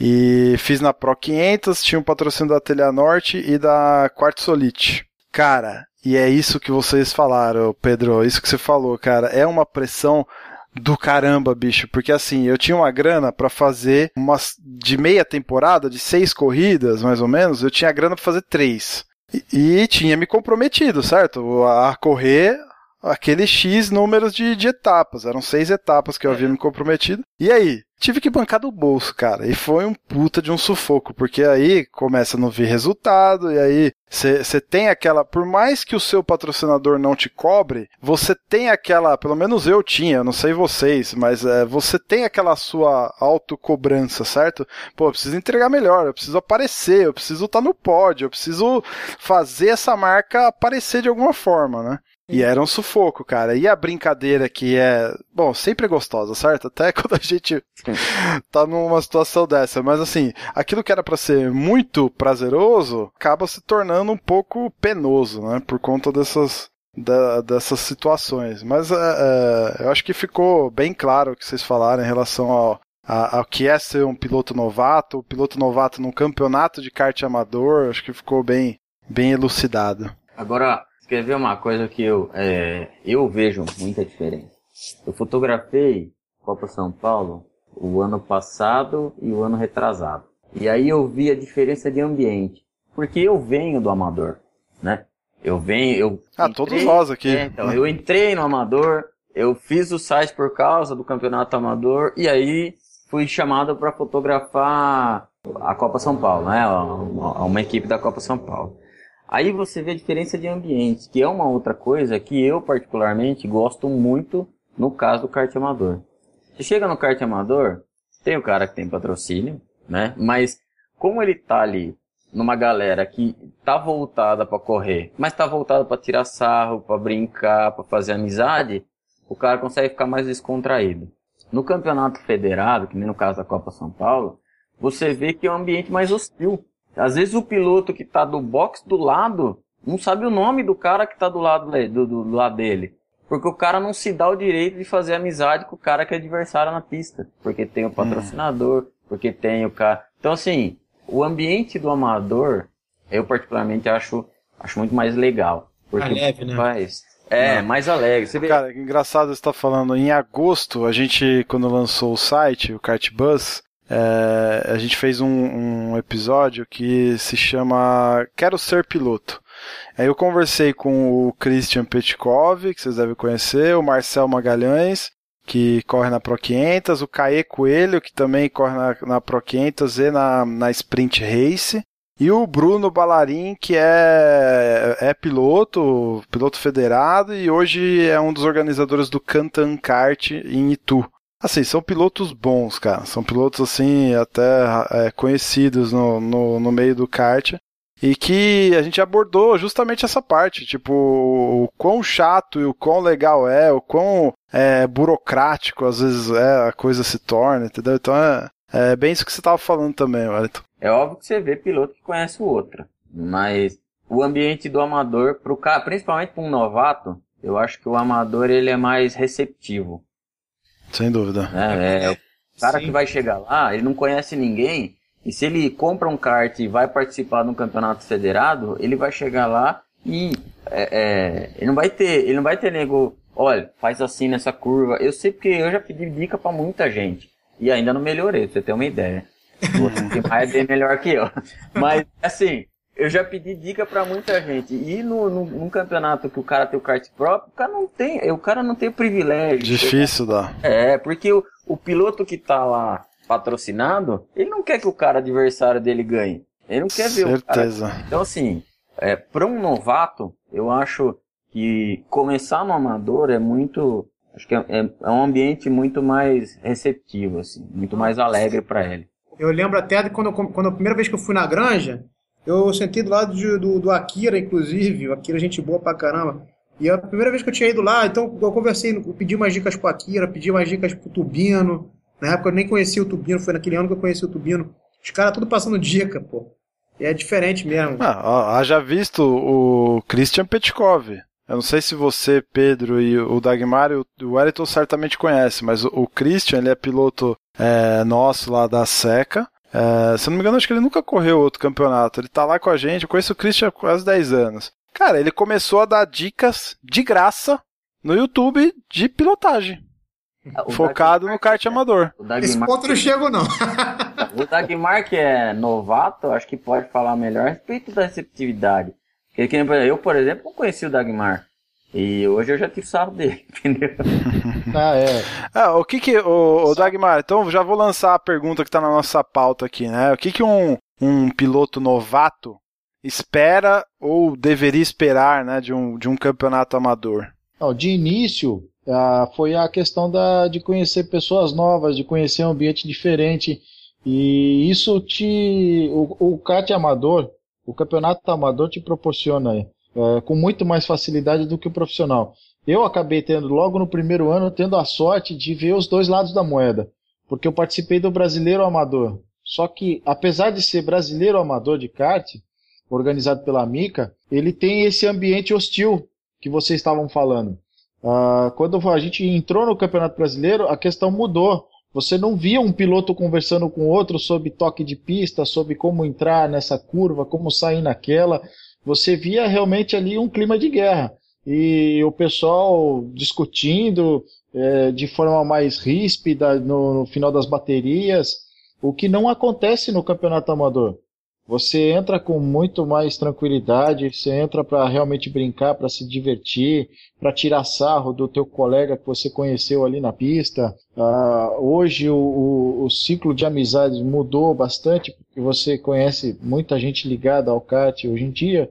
E fiz na Pro 500, tinha um patrocínio da Telha Norte e da Quartzolite. Cara, e é isso que vocês falaram, Pedro, isso que você falou, cara, é uma pressão do caramba, bicho, porque assim, eu tinha uma grana para fazer umas de meia temporada, de seis corridas, mais ou menos, eu tinha grana para fazer três. E, e, tinha me comprometido, certo? A correr aquele X números de, de etapas. Eram seis etapas que eu havia me comprometido. E aí? Tive que bancar do bolso, cara. E foi um puta de um sufoco, porque aí começa a não ver resultado, e aí você tem aquela. Por mais que o seu patrocinador não te cobre, você tem aquela. Pelo menos eu tinha, não sei vocês, mas é, você tem aquela sua autocobrança, certo? Pô, eu preciso entregar melhor, eu preciso aparecer, eu preciso estar tá no pódio, eu preciso fazer essa marca aparecer de alguma forma, né? E era um sufoco, cara. E a brincadeira que é, bom, sempre é gostosa, certo? Até quando a gente tá numa situação dessa. Mas assim, aquilo que era para ser muito prazeroso acaba se tornando um pouco penoso, né? Por conta dessas, da, dessas situações. Mas é, é, eu acho que ficou bem claro o que vocês falaram em relação ao, a, a, que é ser um piloto novato, o piloto novato num campeonato de kart amador, acho que ficou bem, bem elucidado. Agora, quer ver uma coisa que eu, é, eu vejo muita diferença. Eu fotografei Copa São Paulo o ano passado e o ano retrasado. E aí eu vi a diferença de ambiente. Porque eu venho do amador, né? Eu venho, eu. Ah, entrei, todos nós aqui. É, então, eu entrei no amador, eu fiz o site por causa do campeonato amador, e aí fui chamado para fotografar a Copa São Paulo, né? Uma, uma equipe da Copa São Paulo. Aí você vê a diferença de ambiente, que é uma outra coisa que eu particularmente gosto muito no caso do kart amador. Você chega no kart amador, tem o cara que tem patrocínio, né? Mas como ele tá ali numa galera que tá voltada para correr, mas tá voltada para tirar sarro, para brincar, para fazer amizade, o cara consegue ficar mais descontraído. No campeonato federado, que nem no caso da Copa São Paulo, você vê que é um ambiente mais hostil. Às vezes o piloto que está do box do lado não sabe o nome do cara que está do lado, do, do, do lado dele. Porque o cara não se dá o direito de fazer amizade com o cara que é adversário na pista. Porque tem o patrocinador, porque tem o cara. Então, assim, o ambiente do amador, eu particularmente acho, acho muito mais legal. Porque mais leve, né? Faz, é, não. mais alegre. Você vê... Cara, engraçado você estar tá falando. Em agosto, a gente, quando lançou o site, o Cartbus, é, a gente fez um, um, episódio que se chama Quero Ser Piloto. Aí eu conversei com o Christian Petkov, que vocês devem conhecer, o Marcel Magalhães, que corre na Pro 500, o Caê Coelho, que também corre na, na Pro 500 e na, na Sprint Race, e o Bruno Ballarin, que é, é piloto, piloto federado, e hoje é um dos organizadores do Cantan Kart em Itu. Assim, são pilotos bons, cara. São pilotos, assim, até é, conhecidos no, no, no meio do kart. E que a gente abordou justamente essa parte, tipo, o quão chato e o quão legal é, o quão é, burocrático às vezes é, a coisa se torna, entendeu? Então é, é bem isso que você estava falando também, Wellington. É óbvio que você vê piloto que conhece o outro, mas o ambiente do amador, pro cara, principalmente para um novato, eu acho que o amador ele é mais receptivo. Sem dúvida. É, é o cara Sim. que vai chegar lá, ele não conhece ninguém, e se ele compra um kart e vai participar de um campeonato federado, ele vai chegar lá e é, é, ele não vai ter, ele não vai ter nego, olha, faz assim nessa curva. Eu sei porque eu já pedi dica para muita gente e ainda não melhorei, pra você ter uma ideia. Você mais é bem melhor que eu. Mas assim, eu já pedi dica para muita gente. E no, no, num campeonato que o cara tem o kart próprio, o cara não tem, o cara não tem o privilégio. Difícil dá. É, porque o, o piloto que tá lá patrocinado, ele não quer que o cara adversário dele ganhe. Ele não quer ver Certeza. o cara. Então assim, é, para um novato, eu acho que começar no amador é muito, acho que é, é, é um ambiente muito mais receptivo assim, muito mais alegre para ele. Eu lembro até de quando, quando a primeira vez que eu fui na granja, eu sentei do lado de, do, do Akira, inclusive. O Akira, é gente boa pra caramba. E a primeira vez que eu tinha ido lá, então eu conversei, eu pedi umas dicas pro Akira, pedi umas dicas pro Tubino. Na época eu nem conhecia o Tubino, foi naquele ano que eu conheci o Tubino. Os caras tudo passando dica, pô. E é diferente mesmo. Ah, haja visto o Christian Petkov. Eu não sei se você, Pedro e o Dagmar o Wellington certamente conhecem, mas o Christian ele é piloto é, nosso lá da SECA. É, se eu não me engano, acho que ele nunca correu outro campeonato. Ele tá lá com a gente, eu conheço o Christian há quase 10 anos. Cara, ele começou a dar dicas de graça no YouTube de pilotagem. O focado Dagmar, no kart amador. Esse ponto não chego, não. o Dagmar, que é novato, acho que pode falar melhor a respeito da receptividade. Eu, por exemplo, não conheci o Dagmar. E hoje eu já tive sarro dele, entendeu? ah, é. Ah, o que que, o, o Dagmar, então já vou lançar a pergunta que está na nossa pauta aqui, né? O que que um, um piloto novato espera ou deveria esperar, né, de um, de um campeonato amador? de início, ah, foi a questão da, de conhecer pessoas novas, de conhecer um ambiente diferente, e isso te, o, o kart amador, o campeonato amador te proporciona é, com muito mais facilidade do que o profissional. Eu acabei tendo, logo no primeiro ano, tendo a sorte de ver os dois lados da moeda, porque eu participei do Brasileiro Amador. Só que, apesar de ser Brasileiro Amador de kart, organizado pela Mica, ele tem esse ambiente hostil que vocês estavam falando. Uh, quando a gente entrou no Campeonato Brasileiro, a questão mudou, você não via um piloto conversando com outro sobre toque de pista, sobre como entrar nessa curva, como sair naquela. Você via realmente ali um clima de guerra. E o pessoal discutindo é, de forma mais ríspida no, no final das baterias, o que não acontece no campeonato amador. Você entra com muito mais tranquilidade, você entra para realmente brincar, para se divertir, para tirar sarro do teu colega que você conheceu ali na pista. Uh, hoje o, o, o, ciclo de amizades mudou bastante, porque você conhece muita gente ligada ao kart hoje em dia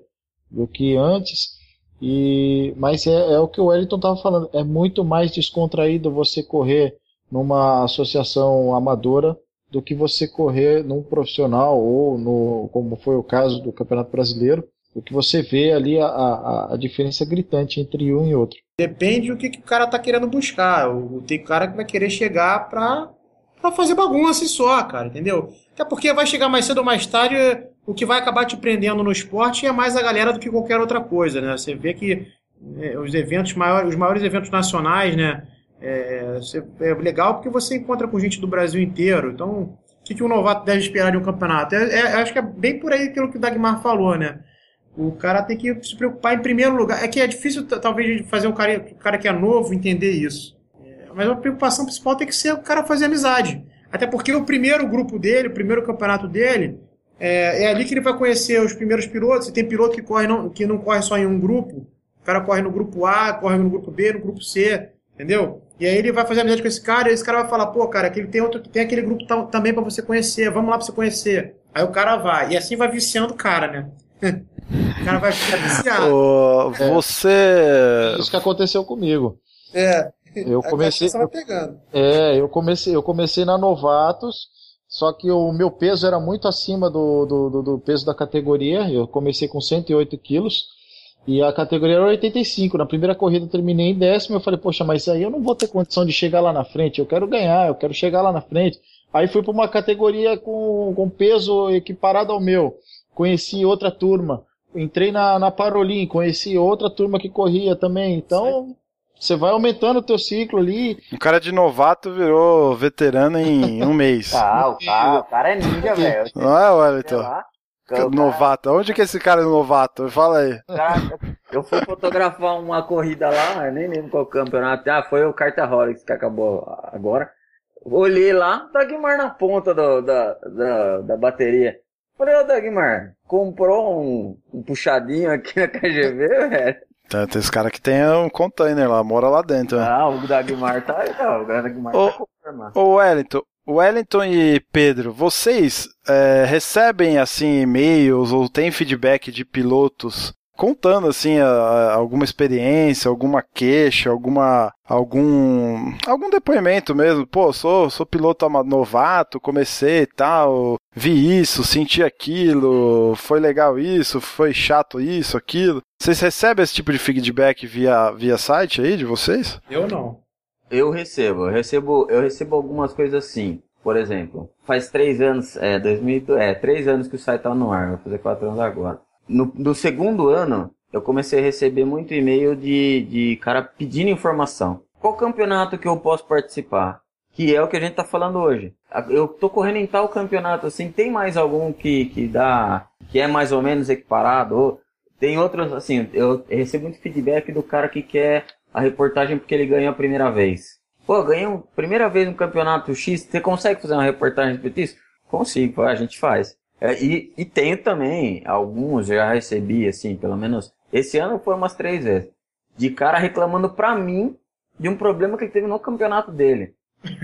do que antes. E, mas é, é o que o Wellington estava falando, é muito mais descontraído você correr numa associação amadora do que você correr num profissional ou no, como foi o caso do Campeonato Brasileiro, o que você vê ali a, a, a diferença gritante entre um e outro. Depende do que, que o cara tá querendo buscar. O, tem cara que vai querer chegar pra, pra fazer bagunça só, cara, entendeu? Até porque vai chegar mais cedo ou mais tarde, o que vai acabar te prendendo no esporte é mais a galera do que qualquer outra coisa, né? Você vê que é, os eventos maiores, os maiores eventos nacionais, né? É, é, legal porque você encontra com gente do Brasil inteiro. Então, o que, que um novato deve esperar de um campeonato? É, é, acho que é bem por aí pelo que o Dagmar falou, né? O cara tem que se preocupar em primeiro lugar. É que é difícil, talvez, fazer um cara, cara que é novo entender isso. É, mas a preocupação principal tem que ser o cara fazer amizade. Até porque o primeiro grupo dele, o primeiro campeonato dele, é, é ali que ele vai conhecer os primeiros pilotos. E tem piloto que, corre não, que não corre só em um grupo. O cara corre no grupo A, corre no grupo B, no grupo C. Entendeu? E aí ele vai fazer amizade com esse cara, e esse cara vai falar, pô, cara, que ele tem outro, tem aquele grupo também para você conhecer, vamos lá pra você conhecer. Aí o cara vai, e assim vai viciando o cara, né? o cara vai ficar viciado. Oh, você. É, isso que aconteceu comigo. É. Eu comecei. É, eu comecei, eu comecei na Novatos, só que o meu peso era muito acima do, do, do peso da categoria. Eu comecei com 108 quilos. E a categoria era 85. Na primeira corrida eu terminei em décimo. Eu falei, poxa, mas aí eu não vou ter condição de chegar lá na frente. Eu quero ganhar, eu quero chegar lá na frente. Aí fui para uma categoria com, com peso equiparado ao meu. Conheci outra turma. Entrei na, na Parolim, conheci outra turma que corria também. Então, você vai aumentando o teu ciclo ali. Um cara de novato virou veterano em um mês. ah, o cara, o cara é ninja, velho. Não é, Wellington? Cara, novato. Onde que esse cara é novato? Fala aí. Cara, eu fui fotografar uma corrida lá, nem lembro qual campeonato. Ah, foi o Cartaholics que acabou agora. Olhei lá, Dagmar na ponta do, da, da, da bateria. Falei, ô Dagmar, comprou um, um puxadinho aqui na KGV, velho? Tem, tem esse cara que tem um container lá, mora lá dentro. Né? Ah, o Dagmar tá aí, não, o Dagmar ô, tá comprando lá. Ô Wellington, Wellington e Pedro, vocês é, recebem assim e-mails ou tem feedback de pilotos contando assim a, a, alguma experiência, alguma queixa, alguma algum algum depoimento mesmo. Pô, sou sou piloto novato, comecei e tal, vi isso, senti aquilo, foi legal isso, foi chato isso, aquilo. Vocês recebem esse tipo de feedback via via site aí de vocês? Eu não. Eu recebo, eu recebo, eu recebo algumas coisas assim. Por exemplo, faz três anos, é, 2000, é, três anos que o site tá no ar, vai fazer quatro anos agora. No, no segundo ano, eu comecei a receber muito e-mail de, de cara pedindo informação. Qual campeonato que eu posso participar? Que é o que a gente tá falando hoje. Eu tô correndo em tal campeonato, assim, tem mais algum que, que dá, que é mais ou menos equiparado? Ou tem outros, assim, eu recebo muito feedback do cara que quer a reportagem porque ele ganhou a primeira vez. Pô, ganhei a primeira vez no campeonato X, você consegue fazer uma reportagem sobre isso? Consigo, a gente faz. É, e, e tenho também, alguns já recebi, assim, pelo menos, esse ano foi umas três vezes, de cara reclamando pra mim de um problema que ele teve no campeonato dele.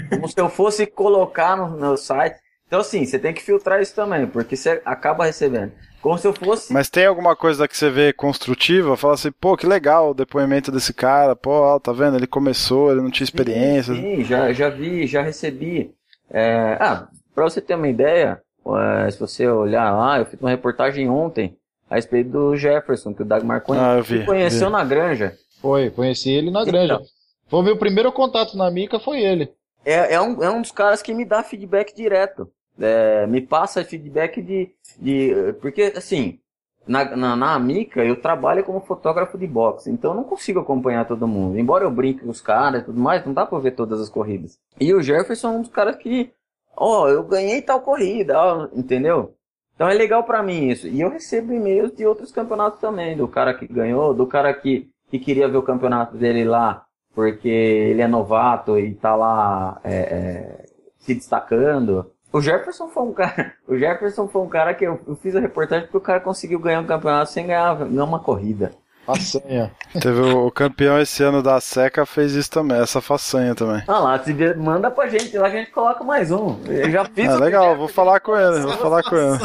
Como se eu fosse colocar no, no site. Então, assim, você tem que filtrar isso também, porque você acaba recebendo. Como se eu fosse. Mas tem alguma coisa que você vê construtiva? Fala assim, pô, que legal o depoimento desse cara, pô, tá vendo? Ele começou, ele não tinha experiência. Sim, sim já, já vi, já recebi. É... Ah, pra você ter uma ideia, é, se você olhar lá, eu fiz uma reportagem ontem a respeito do Jefferson, que o Dagmar conhe... ah, vi, conheceu vi. na granja. Foi, conheci ele na granja. Então, foi o meu primeiro contato na Mica, foi ele. É, é, um, é um dos caras que me dá feedback direto. É, me passa feedback de, de. Porque, assim, na, na, na Amica, eu trabalho como fotógrafo de boxe, então eu não consigo acompanhar todo mundo. Embora eu brinque com os caras e tudo mais, não dá pra ver todas as corridas. E o Jefferson é um dos caras que, ó, oh, eu ganhei tal corrida, ó, entendeu? Então é legal para mim isso. E eu recebo e-mails de outros campeonatos também, do cara que ganhou, do cara que, que queria ver o campeonato dele lá, porque ele é novato e tá lá é, é, se destacando. O Jefferson foi um cara. O Jefferson foi um cara que eu, eu fiz a reportagem porque o cara conseguiu ganhar um campeonato sem ganhar uma corrida. Façanha. Teve o, o, campeão esse ano da Seca fez isso também, essa façanha também. Ah lá, se vê, manda pra gente lá que a gente coloca mais um. Eu já fiz. Ah, legal, vou falar com ele, vou falar com ele.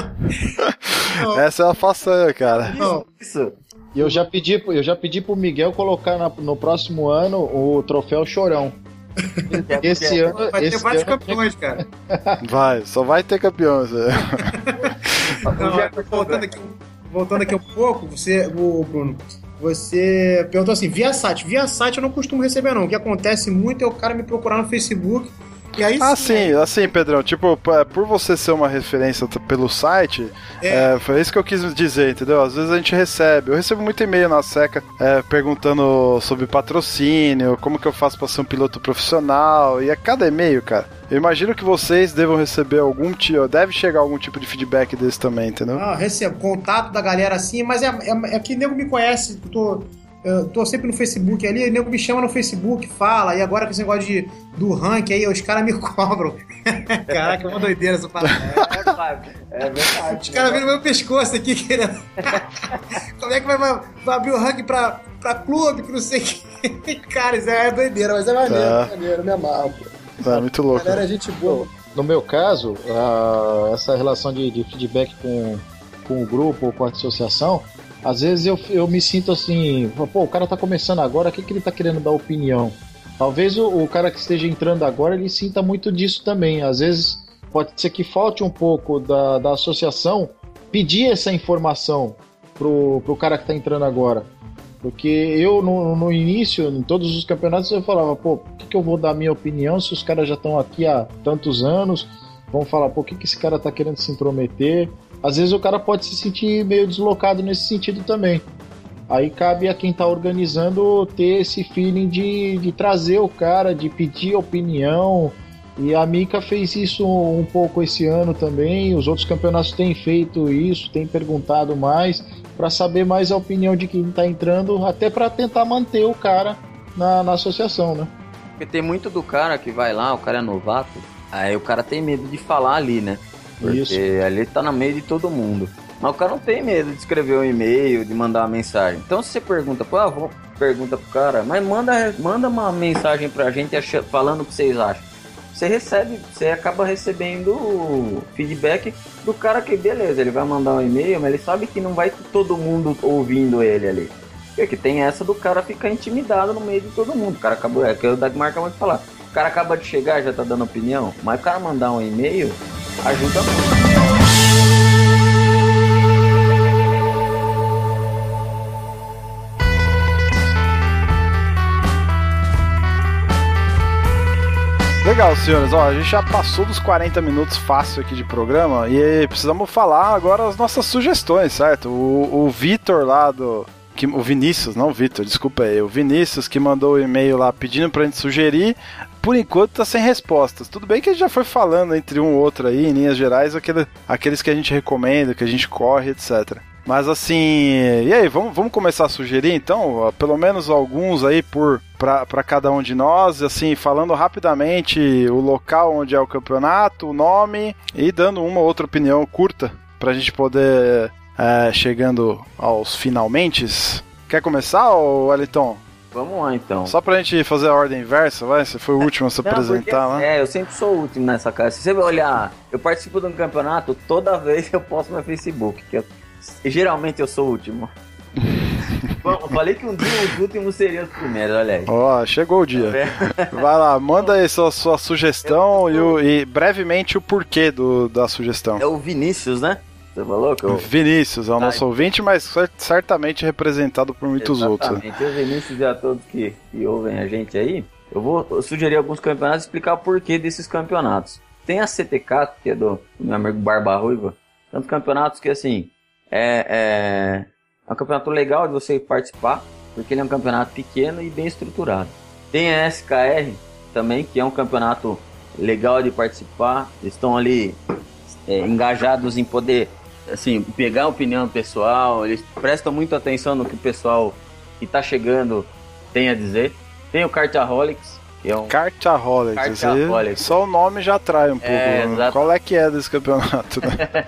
essa é a façanha, cara. Isso. isso. E eu já pedi, eu já pedi pro Miguel colocar na, no próximo ano o troféu Chorão. Esse ano. Vai ter vários ano... campeões, cara. Vai, só vai ter campeões. É. Não, voltando, aqui, voltando aqui um pouco, você, o Bruno, você perguntou assim, via site. Via site eu não costumo receber, não. O que acontece muito é o cara me procurar no Facebook aí, ah, sim, assim, Pedrão, tipo, por você ser uma referência pelo site, é. É, foi isso que eu quis dizer, entendeu? Às vezes a gente recebe, eu recebo muito e-mail na seca é, perguntando sobre patrocínio, como que eu faço para ser um piloto profissional, e a cada e-mail, cara, eu imagino que vocês devam receber algum tipo, deve chegar algum tipo de feedback desse também, entendeu? Ah, recebo contato da galera assim, mas é, é, é que nego me conhece, tô eu tô sempre no Facebook ali, o nego me chama no Facebook, fala, e agora com esse negócio de, do ranking aí, os caras me cobram. Caraca, é uma doideira essa parada. É, é verdade. Os caras viram meu pescoço aqui querendo. Como é que vai, vai, abrir o ranking pra, pra clube, que não sei o que. Cara, isso é doideira, mas é maneiro, tá. é maneiro, me amarro. Tá, muito louco. Galera, gente boa. No meu caso, essa relação de, de feedback com, com o grupo ou com a associação às vezes eu, eu me sinto assim, pô, o cara tá começando agora, o que, que ele tá querendo dar opinião? Talvez o, o cara que esteja entrando agora, ele sinta muito disso também. Às vezes pode ser que falte um pouco da, da associação pedir essa informação pro, pro cara que tá entrando agora. Porque eu, no, no início, em todos os campeonatos, eu falava, pô, por que, que eu vou dar minha opinião se os caras já estão aqui há tantos anos? Vão falar, pô, o que, que esse cara tá querendo se intrometer? Às vezes o cara pode se sentir meio deslocado nesse sentido também. Aí cabe a quem está organizando ter esse feeling de, de trazer o cara, de pedir opinião. E a Mika fez isso um pouco esse ano também. Os outros campeonatos têm feito isso, têm perguntado mais para saber mais a opinião de quem está entrando, até para tentar manter o cara na, na associação, né? Porque tem muito do cara que vai lá, o cara é novato, aí o cara tem medo de falar ali, né? Porque Isso. ali tá no meio de todo mundo. Mas o cara não tem medo de escrever um e-mail, de mandar uma mensagem. Então se você pergunta, pô, ah, pergunta pro cara, mas manda, manda uma mensagem pra gente falando o que vocês acham. Você recebe, você acaba recebendo feedback do cara que, beleza, ele vai mandar um e-mail, mas ele sabe que não vai todo mundo ouvindo ele ali. Porque tem essa do cara ficar intimidado no meio de todo mundo. O cara acabou, é que o Dagmar acabou de falar. O cara acaba de chegar, já tá dando opinião, mas o cara mandar um e-mail, ajuda muito. Legal, senhores. Ó, a gente já passou dos 40 minutos fácil aqui de programa e precisamos falar agora as nossas sugestões, certo? O, o Vitor lá do. Que, o Vinícius, não o Vitor, desculpa aí. O Vinícius que mandou o um e-mail lá pedindo pra gente sugerir por enquanto tá sem respostas. Tudo bem que a gente já foi falando entre um e outro aí, em linhas gerais, aquele, aqueles que a gente recomenda, que a gente corre, etc. Mas assim, e aí, vamos, vamos começar a sugerir então, pelo menos alguns aí por para cada um de nós, assim, falando rapidamente o local onde é o campeonato, o nome e dando uma ou outra opinião curta pra gente poder é, chegando aos finalmente. Quer começar, Wellington? Vamos lá então. Só pra gente fazer a ordem inversa, vai? Você foi o último a se Não, apresentar, porque, né? É, eu sempre sou o último nessa casa. Se você olhar, eu participo de um campeonato, toda vez eu posto no Facebook. Que eu, geralmente eu sou o último. Bom, falei que um dia os últimos seriam os primeiros, olha aí. Ó, oh, chegou o dia. Tá vai lá, manda aí sua, sua sugestão e, o, e, brevemente o porquê do, da sugestão. É o Vinícius, né? Que eu... Vinícius é o nosso ouvinte, mas certamente representado por muitos Exatamente. outros. O Vinícius e a todos que, que ouvem a gente aí, eu vou sugerir alguns campeonatos e explicar o porquê desses campeonatos. Tem a CTK, que é do meu amigo Barba Ruiva, tantos campeonatos que assim, é, é, é um campeonato legal de você participar, porque ele é um campeonato pequeno e bem estruturado. Tem a SKR também, que é um campeonato legal de participar. Eles estão ali é, engajados em poder assim, pegar a opinião do pessoal, eles prestam muito atenção no que o pessoal que está chegando tem a dizer. Tem o Cartaholics, que é um. Cartaholics, Cartaholics. só o nome já atrai um pouco. É, né? Qual é que é desse campeonato? Né?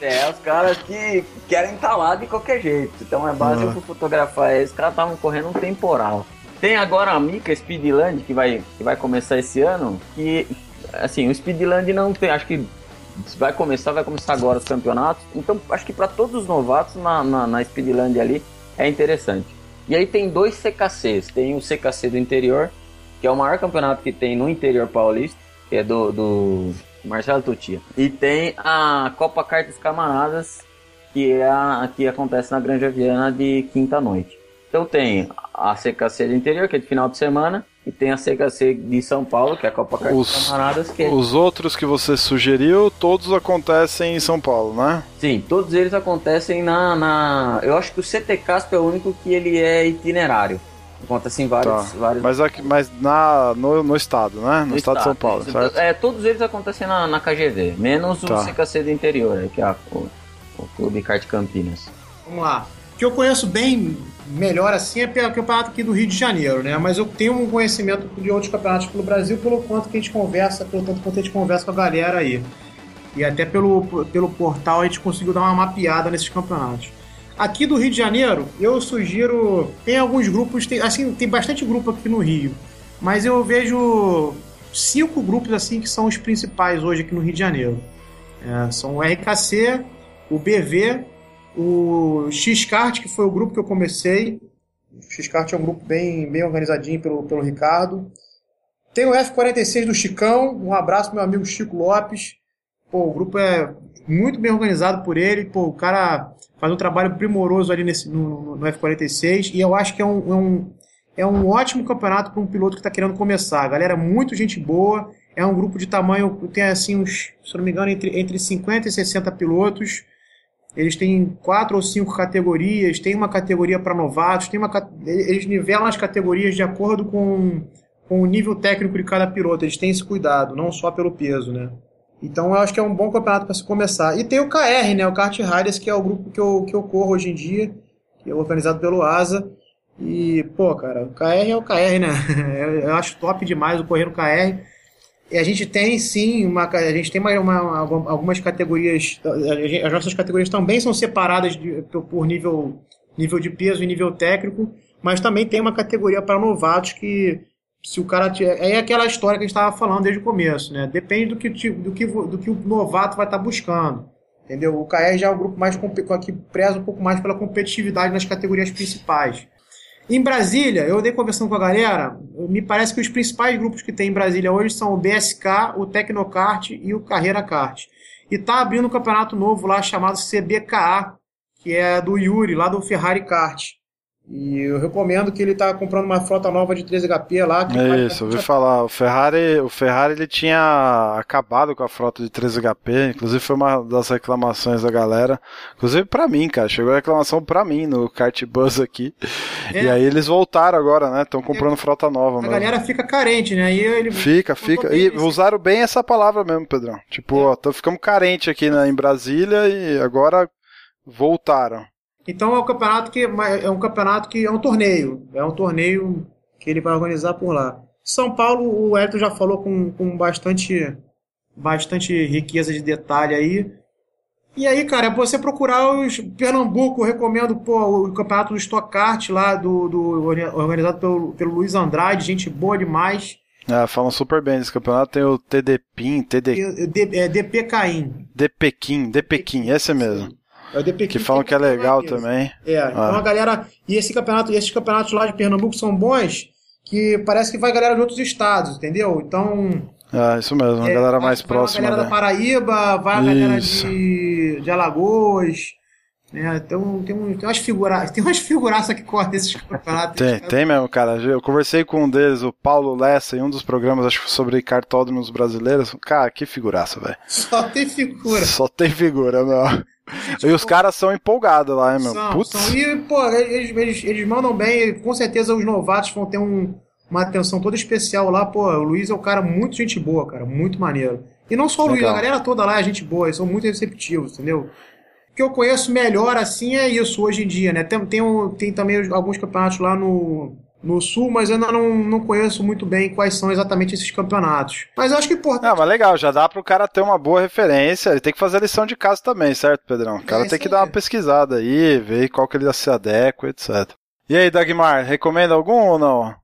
é, os caras que querem estar lá de qualquer jeito. Então é base uhum. fotografar eles. Os caras estavam correndo um temporal. Tem agora a Mica Speedland que vai, que vai começar esse ano. Que, assim, o Speedland não tem. Acho que vai começar, vai começar agora os campeonatos. Então, acho que para todos os novatos na, na, na Speedland ali é interessante. E aí tem dois CKCs. Tem o CKC do interior, que é o maior campeonato que tem no interior paulista, que é do, do Marcelo Tutia. E tem a Copa Cartas Camaradas, que é a que acontece na Granja Viana de quinta noite. Então tem a CKC do interior, que é de final de semana, e tem a CKC de São Paulo, que é a Copa os, Camaradas. Que é... Os outros que você sugeriu, todos acontecem em São Paulo, né? Sim, todos eles acontecem na. na... Eu acho que o CT Casp é o único que ele é itinerário. Acontece em vários. Tá. vários... Mas, aqui, mas na, no, no estado, né? No, no estado, estado, de São Paulo, certo? É, todos eles acontecem na, na KGV, menos tá. o CKC do interior, que é a, o, o Clube Kart Campinas. Vamos lá. O que eu conheço bem melhor assim é pelo campeonato aqui do Rio de Janeiro, né? Mas eu tenho um conhecimento de outros campeonatos pelo Brasil, pelo quanto que a gente conversa, pelo tanto quanto a gente conversa com a galera aí. E até pelo, pelo portal a gente conseguiu dar uma mapeada nesses campeonatos. Aqui do Rio de Janeiro, eu sugiro. Tem alguns grupos, tem, assim, tem bastante grupo aqui no Rio. Mas eu vejo cinco grupos assim que são os principais hoje aqui no Rio de Janeiro. É, são o RKC, o BV, o X-Kart, que foi o grupo que eu comecei. O X-Kart é um grupo bem, bem organizadinho pelo, pelo Ricardo. Tem o F46 do Chicão. Um abraço, meu amigo Chico Lopes. Pô, o grupo é muito bem organizado por ele. Pô, o cara faz um trabalho primoroso ali nesse, no, no F46. E eu acho que é um, é um, é um ótimo campeonato para um piloto que está querendo começar. galera, muito gente boa. É um grupo de tamanho, tem assim uns, se não me engano, entre, entre 50 e 60 pilotos. Eles têm quatro ou cinco categorias, tem uma categoria para novatos, tem uma, eles nivelam as categorias de acordo com, com o nível técnico de cada piloto. Eles têm esse cuidado, não só pelo peso, né? Então eu acho que é um bom campeonato para se começar. E tem o KR, né? O Kart Riders, que é o grupo que eu, que eu corro hoje em dia, que é organizado pelo ASA. E, pô, cara, o KR é o KR, né? Eu acho top demais o correr no KR. E a gente tem sim uma, a gente tem uma, uma, algumas categorias, as nossas categorias também são separadas de, por nível, nível de peso e nível técnico, mas também tem uma categoria para novatos que se o cara é aquela história que a gente estava falando desde o começo, né? Depende do que, do que, do que o novato vai estar tá buscando. Entendeu? O KR já é o grupo mais que preza um pouco mais pela competitividade nas categorias principais. Em Brasília, eu andei conversando com a galera, me parece que os principais grupos que tem em Brasília hoje são o BSK, o Tecnocart e o Carreira Kart. E tá abrindo um campeonato novo lá chamado CBKA, que é do Yuri, lá do Ferrari Kart. E eu recomendo que ele tá comprando uma frota nova de 3 HP lá. é isso, eu ouvi falar. O Ferrari, o Ferrari ele tinha acabado com a frota de 3 HP, inclusive foi uma das reclamações da galera. Inclusive para mim, cara, chegou a reclamação para mim no Kart Buzz aqui. É. E aí eles voltaram agora, né? Estão comprando é. frota nova. A mesmo. galera fica carente, né? E ele fica, fica. E usaram bem essa palavra mesmo, Pedrão. Tipo, é. ó, ficamos carente aqui né, em Brasília e agora voltaram. Então é um campeonato que é um campeonato que é um torneio, é um torneio que ele vai organizar por lá. São Paulo, o Elton já falou com, com bastante bastante riqueza de detalhe aí. E aí, cara, é você procurar os Pernambuco, recomendo pô, o campeonato do Stock Kart lá do, do organizado pelo, pelo Luiz Andrade, gente boa demais. É, falam super bem desse campeonato. Tem o TD Pin, TD... é, DP Caim. DP Kim, DP Kim, esse mesmo. É o DP que falam que é legal também. É, ah. então a galera. E esse campeonato, esses campeonatos lá de Pernambuco são bons, que parece que vai galera de outros estados, entendeu? Então. É, isso mesmo, a é, galera mais próxima. Vai a galera da Paraíba, vai a galera de, de Alagoas. Né? Então tem, um, tem umas figuraças, tem umas figuraças que correm esses campeonatos. Tem, tem mesmo, cara. Eu conversei com um deles, o Paulo Lessa, em um dos programas, acho que sobre cartódromos brasileiros. Cara, que figuraça, velho. Só tem figura. Só tem figura, meu. E os caras são empolgados lá, hein, meu? São, Putz. são. E, pô, eles, eles, eles mandam bem. Com certeza os novatos vão ter um, uma atenção toda especial lá. Pô, o Luiz é um cara muito gente boa, cara. Muito maneiro. E não só o Luiz, a galera toda lá é gente boa. Eles são muito receptivos, entendeu? O que eu conheço melhor, assim, é isso hoje em dia, né? Tem, tem, tem também alguns campeonatos lá no, no Sul, mas eu ainda não, não conheço muito bem quais são exatamente esses campeonatos. Mas eu acho que, pô, Ah, mas legal, já dá pro cara ter uma boa referência. Ele tem que fazer a lição de casa também, certo, Pedrão? O cara É tem que dar uma aí. pesquisada aí, ver qual que ele se adequa, etc. E aí, Dagmar, recomenda algum ou não?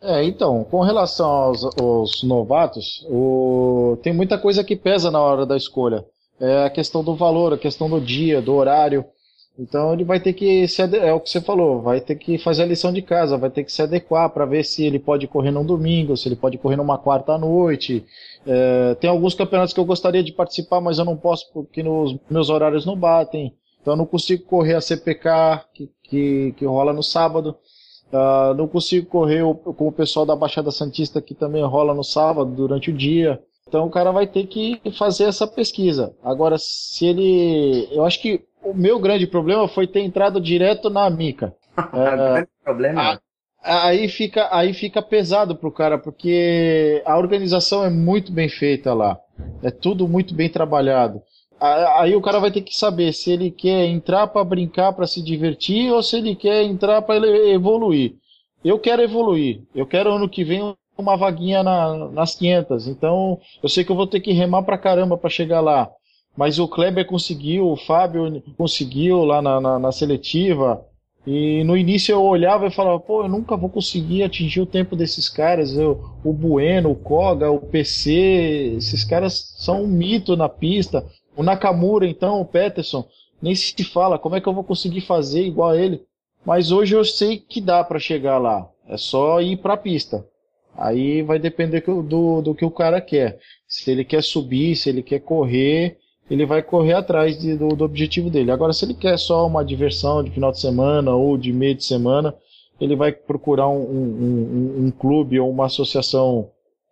É, então, com relação aos, aos novatos, o- tem muita coisa que pesa na hora da escolha. É a questão do valor, a questão do dia, do horário. Então ele vai ter que se é o que você falou, vai ter que fazer a lição de casa, vai ter que se adequar para ver se ele pode correr num domingo, se ele pode correr numa quarta à noite. É, tem alguns campeonatos que eu gostaria de participar, mas eu não posso porque nos meus horários não batem. Então eu não consigo correr a CPK que, que, que rola no sábado. Ah, não consigo correr com o pessoal da Baixada Santista que também rola no sábado durante o dia. Então o cara vai ter que fazer essa pesquisa. Agora, se ele. Eu acho que o meu grande problema foi ter entrado direto na Mica. Problema é. Ah, Aí fica, aí fica pesado pro cara, porque a organização é muito bem feita lá. É tudo muito bem trabalhado. Aí o cara vai ter que saber se ele quer entrar para brincar, para se divertir, ou se ele quer entrar para evoluir. Eu quero evoluir. Eu quero ano que vem uma vaguinha na- nas 500. Então, eu sei que eu vou ter que remar pra caramba para chegar lá. Mas o Kleber conseguiu, o Fábio conseguiu lá na, na- na seletiva. E no início eu olhava e falava, pô, eu nunca vou conseguir atingir o tempo desses caras. Eu, o Bueno, o Koga, o PC, esses caras são um mito na pista. O Nakamura, então, o Peterson, nem se fala como é que eu vou conseguir fazer igual a ele. Mas hoje eu sei que dá para chegar lá. É só ir para a pista. Aí vai depender do, do que o cara quer. Se ele quer subir, se ele quer correr, ele vai correr atrás de- do, do objetivo dele. Agora, se ele quer só uma diversão de final de semana ou de meio de semana, ele vai procurar um, um, um- um clube ou uma associação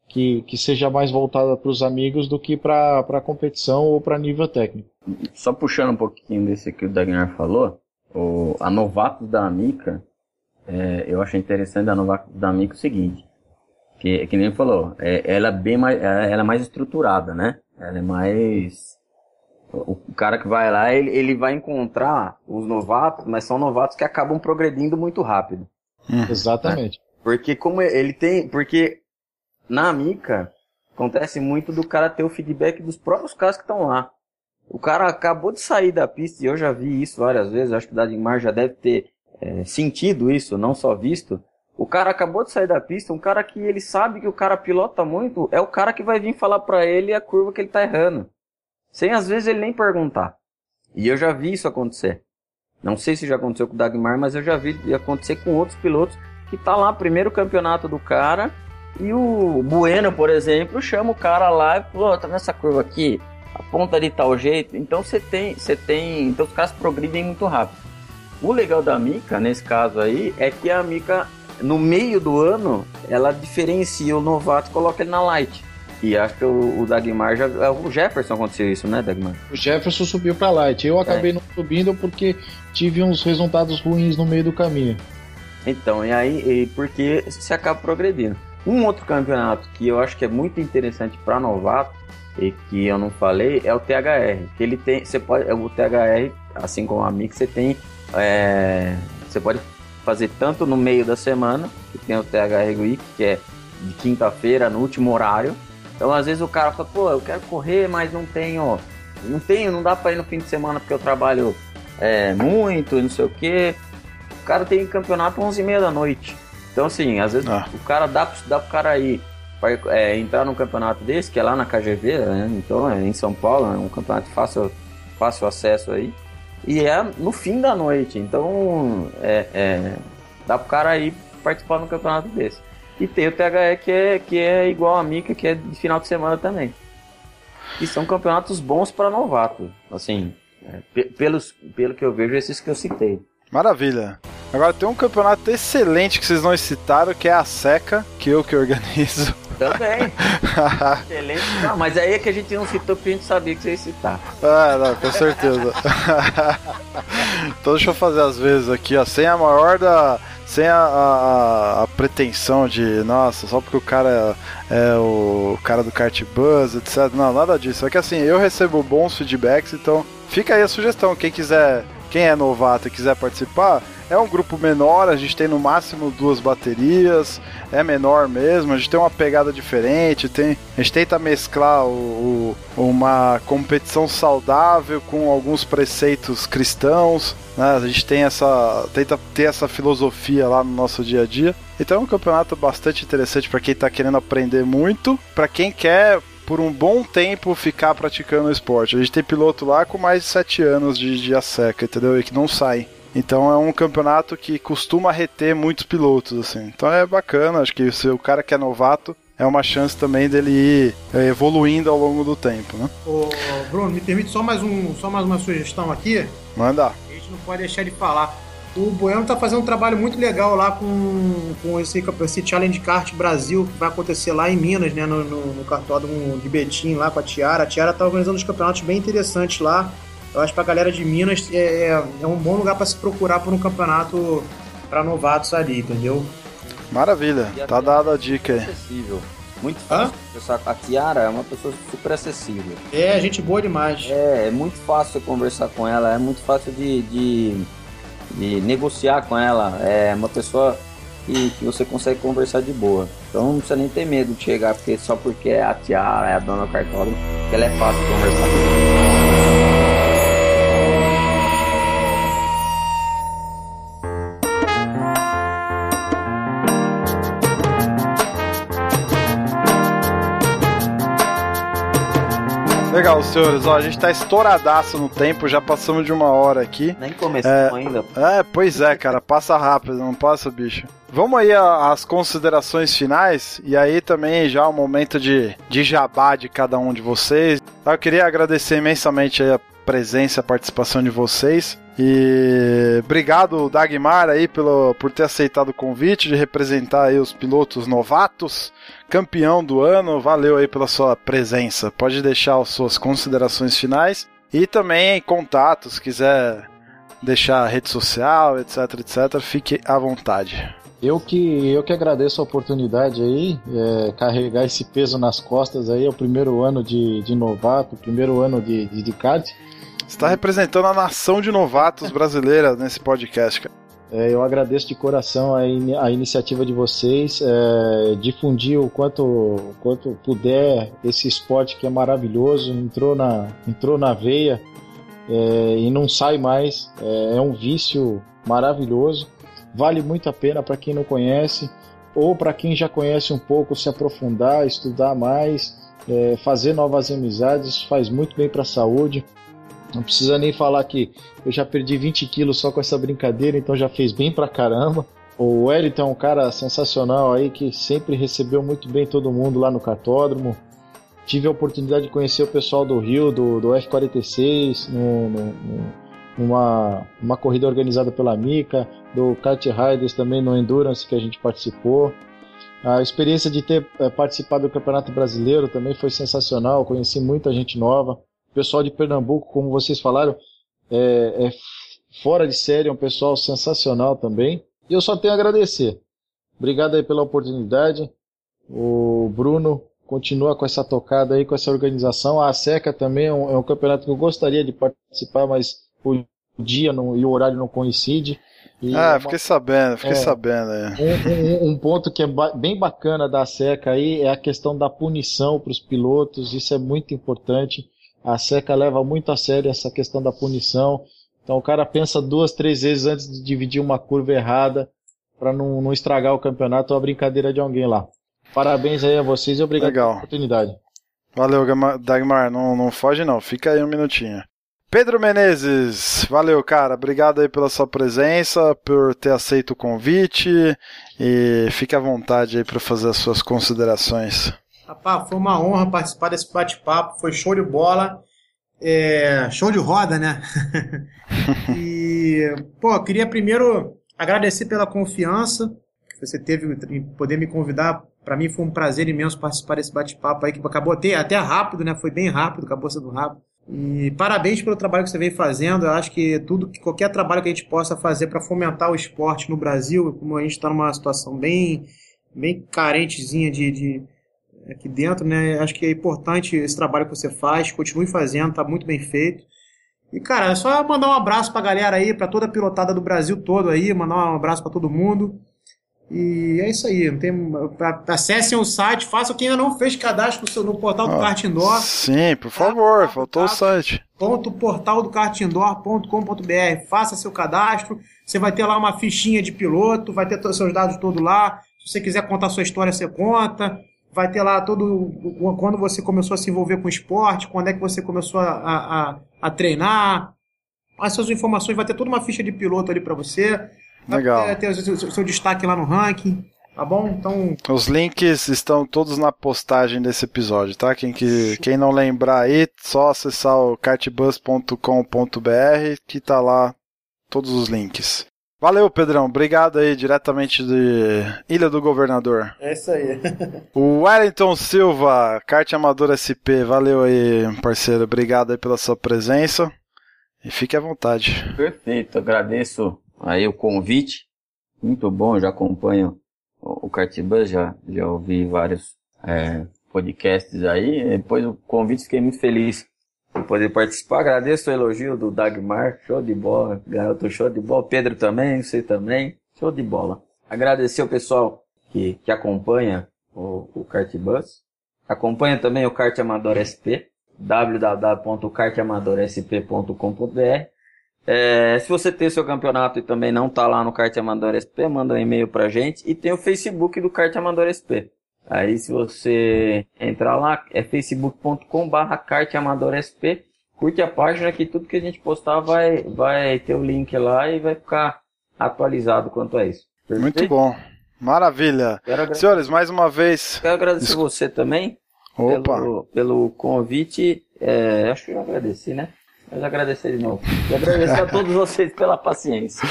que, que seja mais voltada para os amigos do que para a competição ou para nível técnico. Só puxando um pouquinho desse que o Dagnar falou, o, a Novatos da Amica, é, eu achei interessante da Novatos da Amica o seguinte, que, que nem falou, é, ela é bem mais, ela ela é mais estruturada, né? Ela é mais, o, cara que vai lá, ele, ele vai encontrar os novatos, mas são novatos que acabam progredindo muito rápido. Exatamente. Porque como ele tem, porque na Amica acontece muito do cara ter o feedback dos próprios caras que estão lá. O cara acabou de sair da pista e eu já vi isso várias vezes, acho que o Dadimar já deve ter é, sentido isso, não só visto. O cara acabou de sair da pista, um cara que ele sabe que o cara pilota muito, é o cara que vai vir falar pra ele a curva que ele tá errando. Sem às vezes ele nem perguntar. E eu já vi isso acontecer. Não sei se já aconteceu com o Dagmar, mas eu já vi acontecer com outros pilotos que tá lá, primeiro campeonato do cara, e o Bueno, por exemplo, chama o cara lá e falou, "Ô, tá nessa curva aqui, aponta de tal jeito. Então você tem, você tem, então os caras progridem muito rápido. O legal da Mica, nesse caso aí, é que a Mica, no meio do ano, ela diferencia o novato e coloca ele na light. E acho que o, o Dagmar já. O Jefferson aconteceu isso, né, Dagmar? O Jefferson subiu para light. Eu acabei não subindo porque tive uns resultados ruins no meio do caminho. Então, e aí, e porque você acaba progredindo. Um outro campeonato que eu acho que é muito interessante para novato e que eu não falei é o THR. Que ele tem, você pode, o THR, assim como a Mix, você tem, é, você pode fazer tanto no meio da semana, que tem o THR Week, que é de quinta-feira no último horário. Então, às vezes o cara fala, pô, eu quero correr, mas não tenho, não tenho, não dá para ir no fim de semana porque eu trabalho é, muito, não sei o quê. O cara tem campeonato 11 e meia da noite. Então, assim, às vezes Ah. o cara dá, pro- dá pro cara ir vai, é, entrar num campeonato desse, que é lá na KGV, né? Então, é em São Paulo, é um campeonato de fácil, fácil acesso aí. E é no fim da noite. Então, é, é, dá pro cara ir participar de um campeonato desse. E tem o THE que é, que é igual a Mica, que é de final de semana também. E são campeonatos bons para novato. Assim, é, pe- pelos, pelo que eu vejo, esses que eu citei. Maravilha. Agora tem um campeonato excelente que vocês não citaram, que é a Seca, que eu que organizo. Também. Excelente. Não, mas aí é que a gente não citou porque a gente sabia que você ia citar. Ah, não, com certeza. então deixa eu fazer as vezes aqui, ó. Sem a maior da. Sem a, a, a pretensão de, nossa, só porque o cara é, é o cara do kart buzz, etc. Não, nada disso. É que assim, eu recebo bons feedbacks, então fica aí a sugestão. Quem quiser, quem é novato e quiser participar, é um grupo menor, a gente tem no máximo duas baterias, é menor mesmo, a gente tem uma pegada diferente, tem, a gente tenta mesclar o, o, uma competição saudável com alguns preceitos cristãos, né? A gente tem essa tenta ter essa filosofia lá no nosso dia a dia. Então é um campeonato bastante interessante para quem está querendo aprender muito, para quem quer por um bom tempo ficar praticando o esporte. A gente tem piloto lá com mais de 7 anos de, de a seca, entendeu? E que não sai. Então é um campeonato que costuma reter muitos pilotos, assim. Então é bacana, acho que se o cara que é novato é uma chance também dele ir é, evoluindo ao longo do tempo, né? Ô, Bruno, me permite só mais, um, só mais uma sugestão aqui? Manda. A gente não pode deixar de falar. O Bueno está fazendo um trabalho muito legal lá com, com esse, esse Challenge Kart Brasil que vai acontecer lá em Minas, né? No, no, no cartódromo de Betim, lá com a Tiara. A Tiara está organizando uns campeonatos bem interessantes lá. Eu acho que pra galera de Minas é, é, é um bom lugar para se procurar por um campeonato para novatos ali, entendeu? Maravilha, tá dada a dica aí. Acessível. Muito fácil. Hã? A Tiara é uma pessoa super acessível. É, gente boa demais. É, é muito fácil conversar com ela, é muito fácil de, de, de negociar com ela. É uma pessoa que, que, você consegue conversar de boa. Então não precisa nem ter medo de chegar, porque só porque é a Tiara, é a dona Cartola, ela é fácil de conversar com Legal, senhores. Ó, a gente tá estouradaço no tempo, já passamos de uma hora aqui. Nem começou é, ainda. É, pois é, cara. Passa rápido, não passa, bicho. Vamos aí às considerações finais e aí também já o um momento de, de jabá de cada um de vocês. Eu queria agradecer imensamente a presença e a participação de vocês. E obrigado, Dagmar, aí, pelo, por ter aceitado o convite de representar aí os pilotos novatos, campeão do ano. Valeu aí pela sua presença. Pode deixar as suas considerações finais e também contatos, se quiser deixar rede social, etc, etc, fique à vontade. Eu que, eu que agradeço a oportunidade aí, é, carregar esse peso nas costas aí, é o primeiro ano de, de novato, primeiro ano de, de, de kart está representando a nação de novatos brasileira nesse podcast, cara. É, eu agradeço de coração a, in a iniciativa de vocês, é, difundir o quanto, quanto puder esse esporte que é maravilhoso, entrou na, entrou na veia é, e não sai mais. É, é, um vício maravilhoso, vale muito a pena para quem não conhece ou para quem já conhece um pouco se aprofundar, estudar mais, é, fazer novas amizades, faz muito bem para a saúde. Não precisa nem falar que eu já perdi 20 quilos só com essa brincadeira, então já fez bem pra caramba. O Wellington é um cara sensacional aí que sempre recebeu muito bem todo mundo lá no cartódromo. Tive a oportunidade de conhecer o pessoal do Rio, do, do F46, no, no, numa uma corrida organizada pela Mica, do Kart Riders também no Endurance que a gente participou. A experiência de ter é, participado do Campeonato Brasileiro também foi sensacional, conheci muita gente nova. O pessoal de Pernambuco, como vocês falaram, é, é fora de série, é um pessoal sensacional também. E eu só tenho a agradecer. Obrigado aí pela oportunidade. O Bruno continua com essa tocada aí, com essa organização. A SECA também é um, é um campeonato que eu gostaria de participar, mas o dia não, e o horário não coincide. E ah, uma, fiquei sabendo, fiquei é, sabendo. Um, um, um, ponto que é ba bem bacana da SECA aí é a questão da punição para os pilotos, isso é muito importante. A SECA leva muito a sério essa questão da punição. Então o cara pensa duas, três vezes antes de dividir uma curva errada para não, não, estragar o campeonato ou a brincadeira de alguém lá. Parabéns aí a vocês e obrigado Legal. pela oportunidade. Valeu, Dagmar. Não, não foge não, fica aí um minutinho. Pedro Menezes, valeu, cara. Obrigado aí pela sua presença, por ter aceito o convite e fique à vontade aí para fazer as suas considerações. Rapaz, foi uma honra participar desse bate-papo, foi show de bola. É, show de roda, né? e, pô, queria primeiro agradecer pela confiança que você teve em poder me convidar Para mim foi um prazer imenso participar desse bate-papo aí, que acabou até, até rápido, né? Foi bem rápido, acabou sendo rápido. E parabéns pelo trabalho que você vem fazendo. Eu acho que tudo, qualquer trabalho que a gente possa fazer para fomentar o esporte no Brasil, como a gente está numa situação bem, bem carentezinha de, de aqui dentro, né? Acho que é importante esse trabalho que você faz. Continue fazendo, tá muito bem feito. E, cara, é só mandar um abraço pra galera aí, pra toda a pilotada do Brasil todo aí, mandar um abraço para todo mundo. E é isso aí. Tem, acessem o site, façam quem ainda não fez cadastro no, portal do ah, Kart Indoor. Sim, por favor, faltou o site. Ponto portal do kartindoor.com.br. Faça seu cadastro. Você vai ter lá uma fichinha de piloto, vai ter seus dados todos lá. Se você quiser contar sua história, você conta. Vai ter lá todo. Quando você começou a se envolver com esporte, quando é que você começou a, a, a treinar. Essas informações, vai ter toda uma ficha de piloto ali para você. Legal. Vai ter, o seu, seu destaque lá no ranking. Tá bom? Então. Os links estão todos na postagem desse episódio, tá? Quem, que, quem não lembrar aí, só acessar o kartbus.com.br que tá lá todos os links. Valeu, Pedrão. Obrigado aí, diretamente de Ilha do Governador. É isso aí. o Wellington Silva, Kart Amador SP. Valeu aí, parceiro. Obrigado aí pela sua presença. E fique à vontade. Perfeito. Agradeço aí o convite. Muito bom, já acompanho o Cartbus, já, já ouvi vários é, podcasts aí. Depois do convite, fiquei muito feliz por poder participar. Agradeço o elogio do Dagmar, show de bola, garoto show de bola. Pedro também, você também, show de bola. Agradecer o pessoal que, que acompanha o, o Cartbus. Acompanha também o Kart Amador SP, www.kartamadorsp.com.br é, se você tem seu campeonato e também não tá lá no Kart Amador SP, manda um e-mail pra gente. E tem o Facebook do Kart Amador SP. Aí se você entrar lá, é facebook.com barra SP. Curte a página que tudo que a gente postar vai, vai ter o link lá e vai ficar atualizado quanto a isso. Perfeito? Muito bom. Maravilha. Senhores, mais uma vez. Quero agradecer Desculpa. você também Opa. Pelo, pelo convite. É, acho que eu agradeci, né? Mas agradecer de novo. E agradecer a todos vocês pela paciência.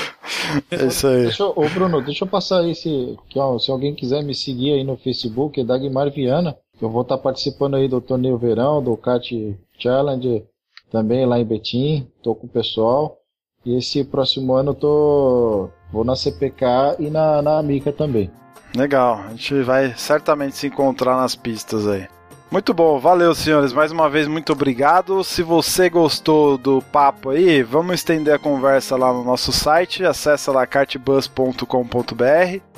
É isso aí. Deixa, ô Bruno, deixa eu passar aí se, se alguém quiser me seguir aí no Facebook, é Dagmar Viana. Eu vou estar participando aí do torneio verão, do Kart Challenge, também lá em Betim. Tô com o pessoal. E esse próximo ano eu tô. Vou na CPK e na, na Amica também. Legal, a gente vai certamente se encontrar nas pistas aí. Muito bom, valeu senhores, mais uma vez muito obrigado. Se você gostou do papo aí, vamos estender a conversa lá no nosso site, acessa lá cartbus.com.br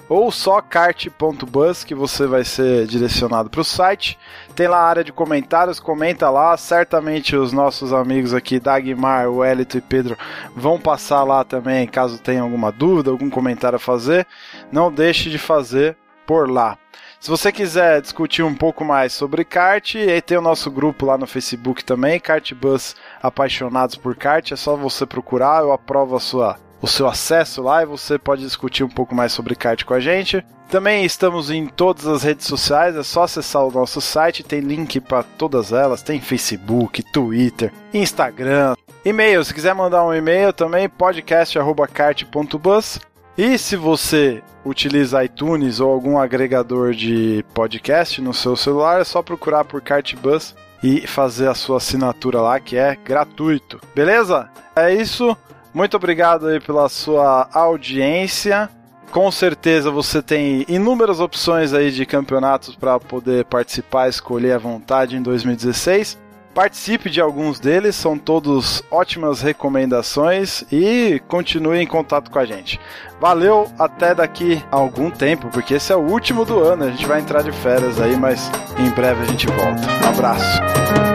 ou só kart.bus que você vai ser direcionado para o site. Tem lá a área de comentários, comenta lá. Certamente os nossos amigos aqui, Dagmar, o Elito e Pedro, vão passar lá também caso tenha alguma dúvida, algum comentário a fazer. Não deixe de fazer por lá. Se você quiser discutir um pouco mais sobre kart, aí tem o nosso grupo lá no Facebook também, Kart Bus Apaixonados por Kart. É só você procurar, eu aprovo a sua, o seu acesso lá e você pode discutir um pouco mais sobre kart com a gente. Também estamos em todas as redes sociais, é só acessar o nosso site, tem link para todas elas, tem Facebook, Twitter, Instagram, e-mail, se quiser mandar um e-mail também, podcast@kart.bus. E se você utiliza iTunes ou algum agregador de podcast no seu celular, é só procurar por Cartbus e fazer a sua assinatura lá, que é gratuito. Beleza? É isso. Muito obrigado aí pela sua audiência. Com certeza você tem inúmeras opções aí de campeonatos para poder participar, escolher à vontade em 2016. Participe de alguns deles, são todos ótimas recomendações e continue em contato com a gente. Valeu, até daqui a algum tempo, porque esse é o último do ano, a gente vai entrar de férias aí, mas em breve a gente volta. Um abraço.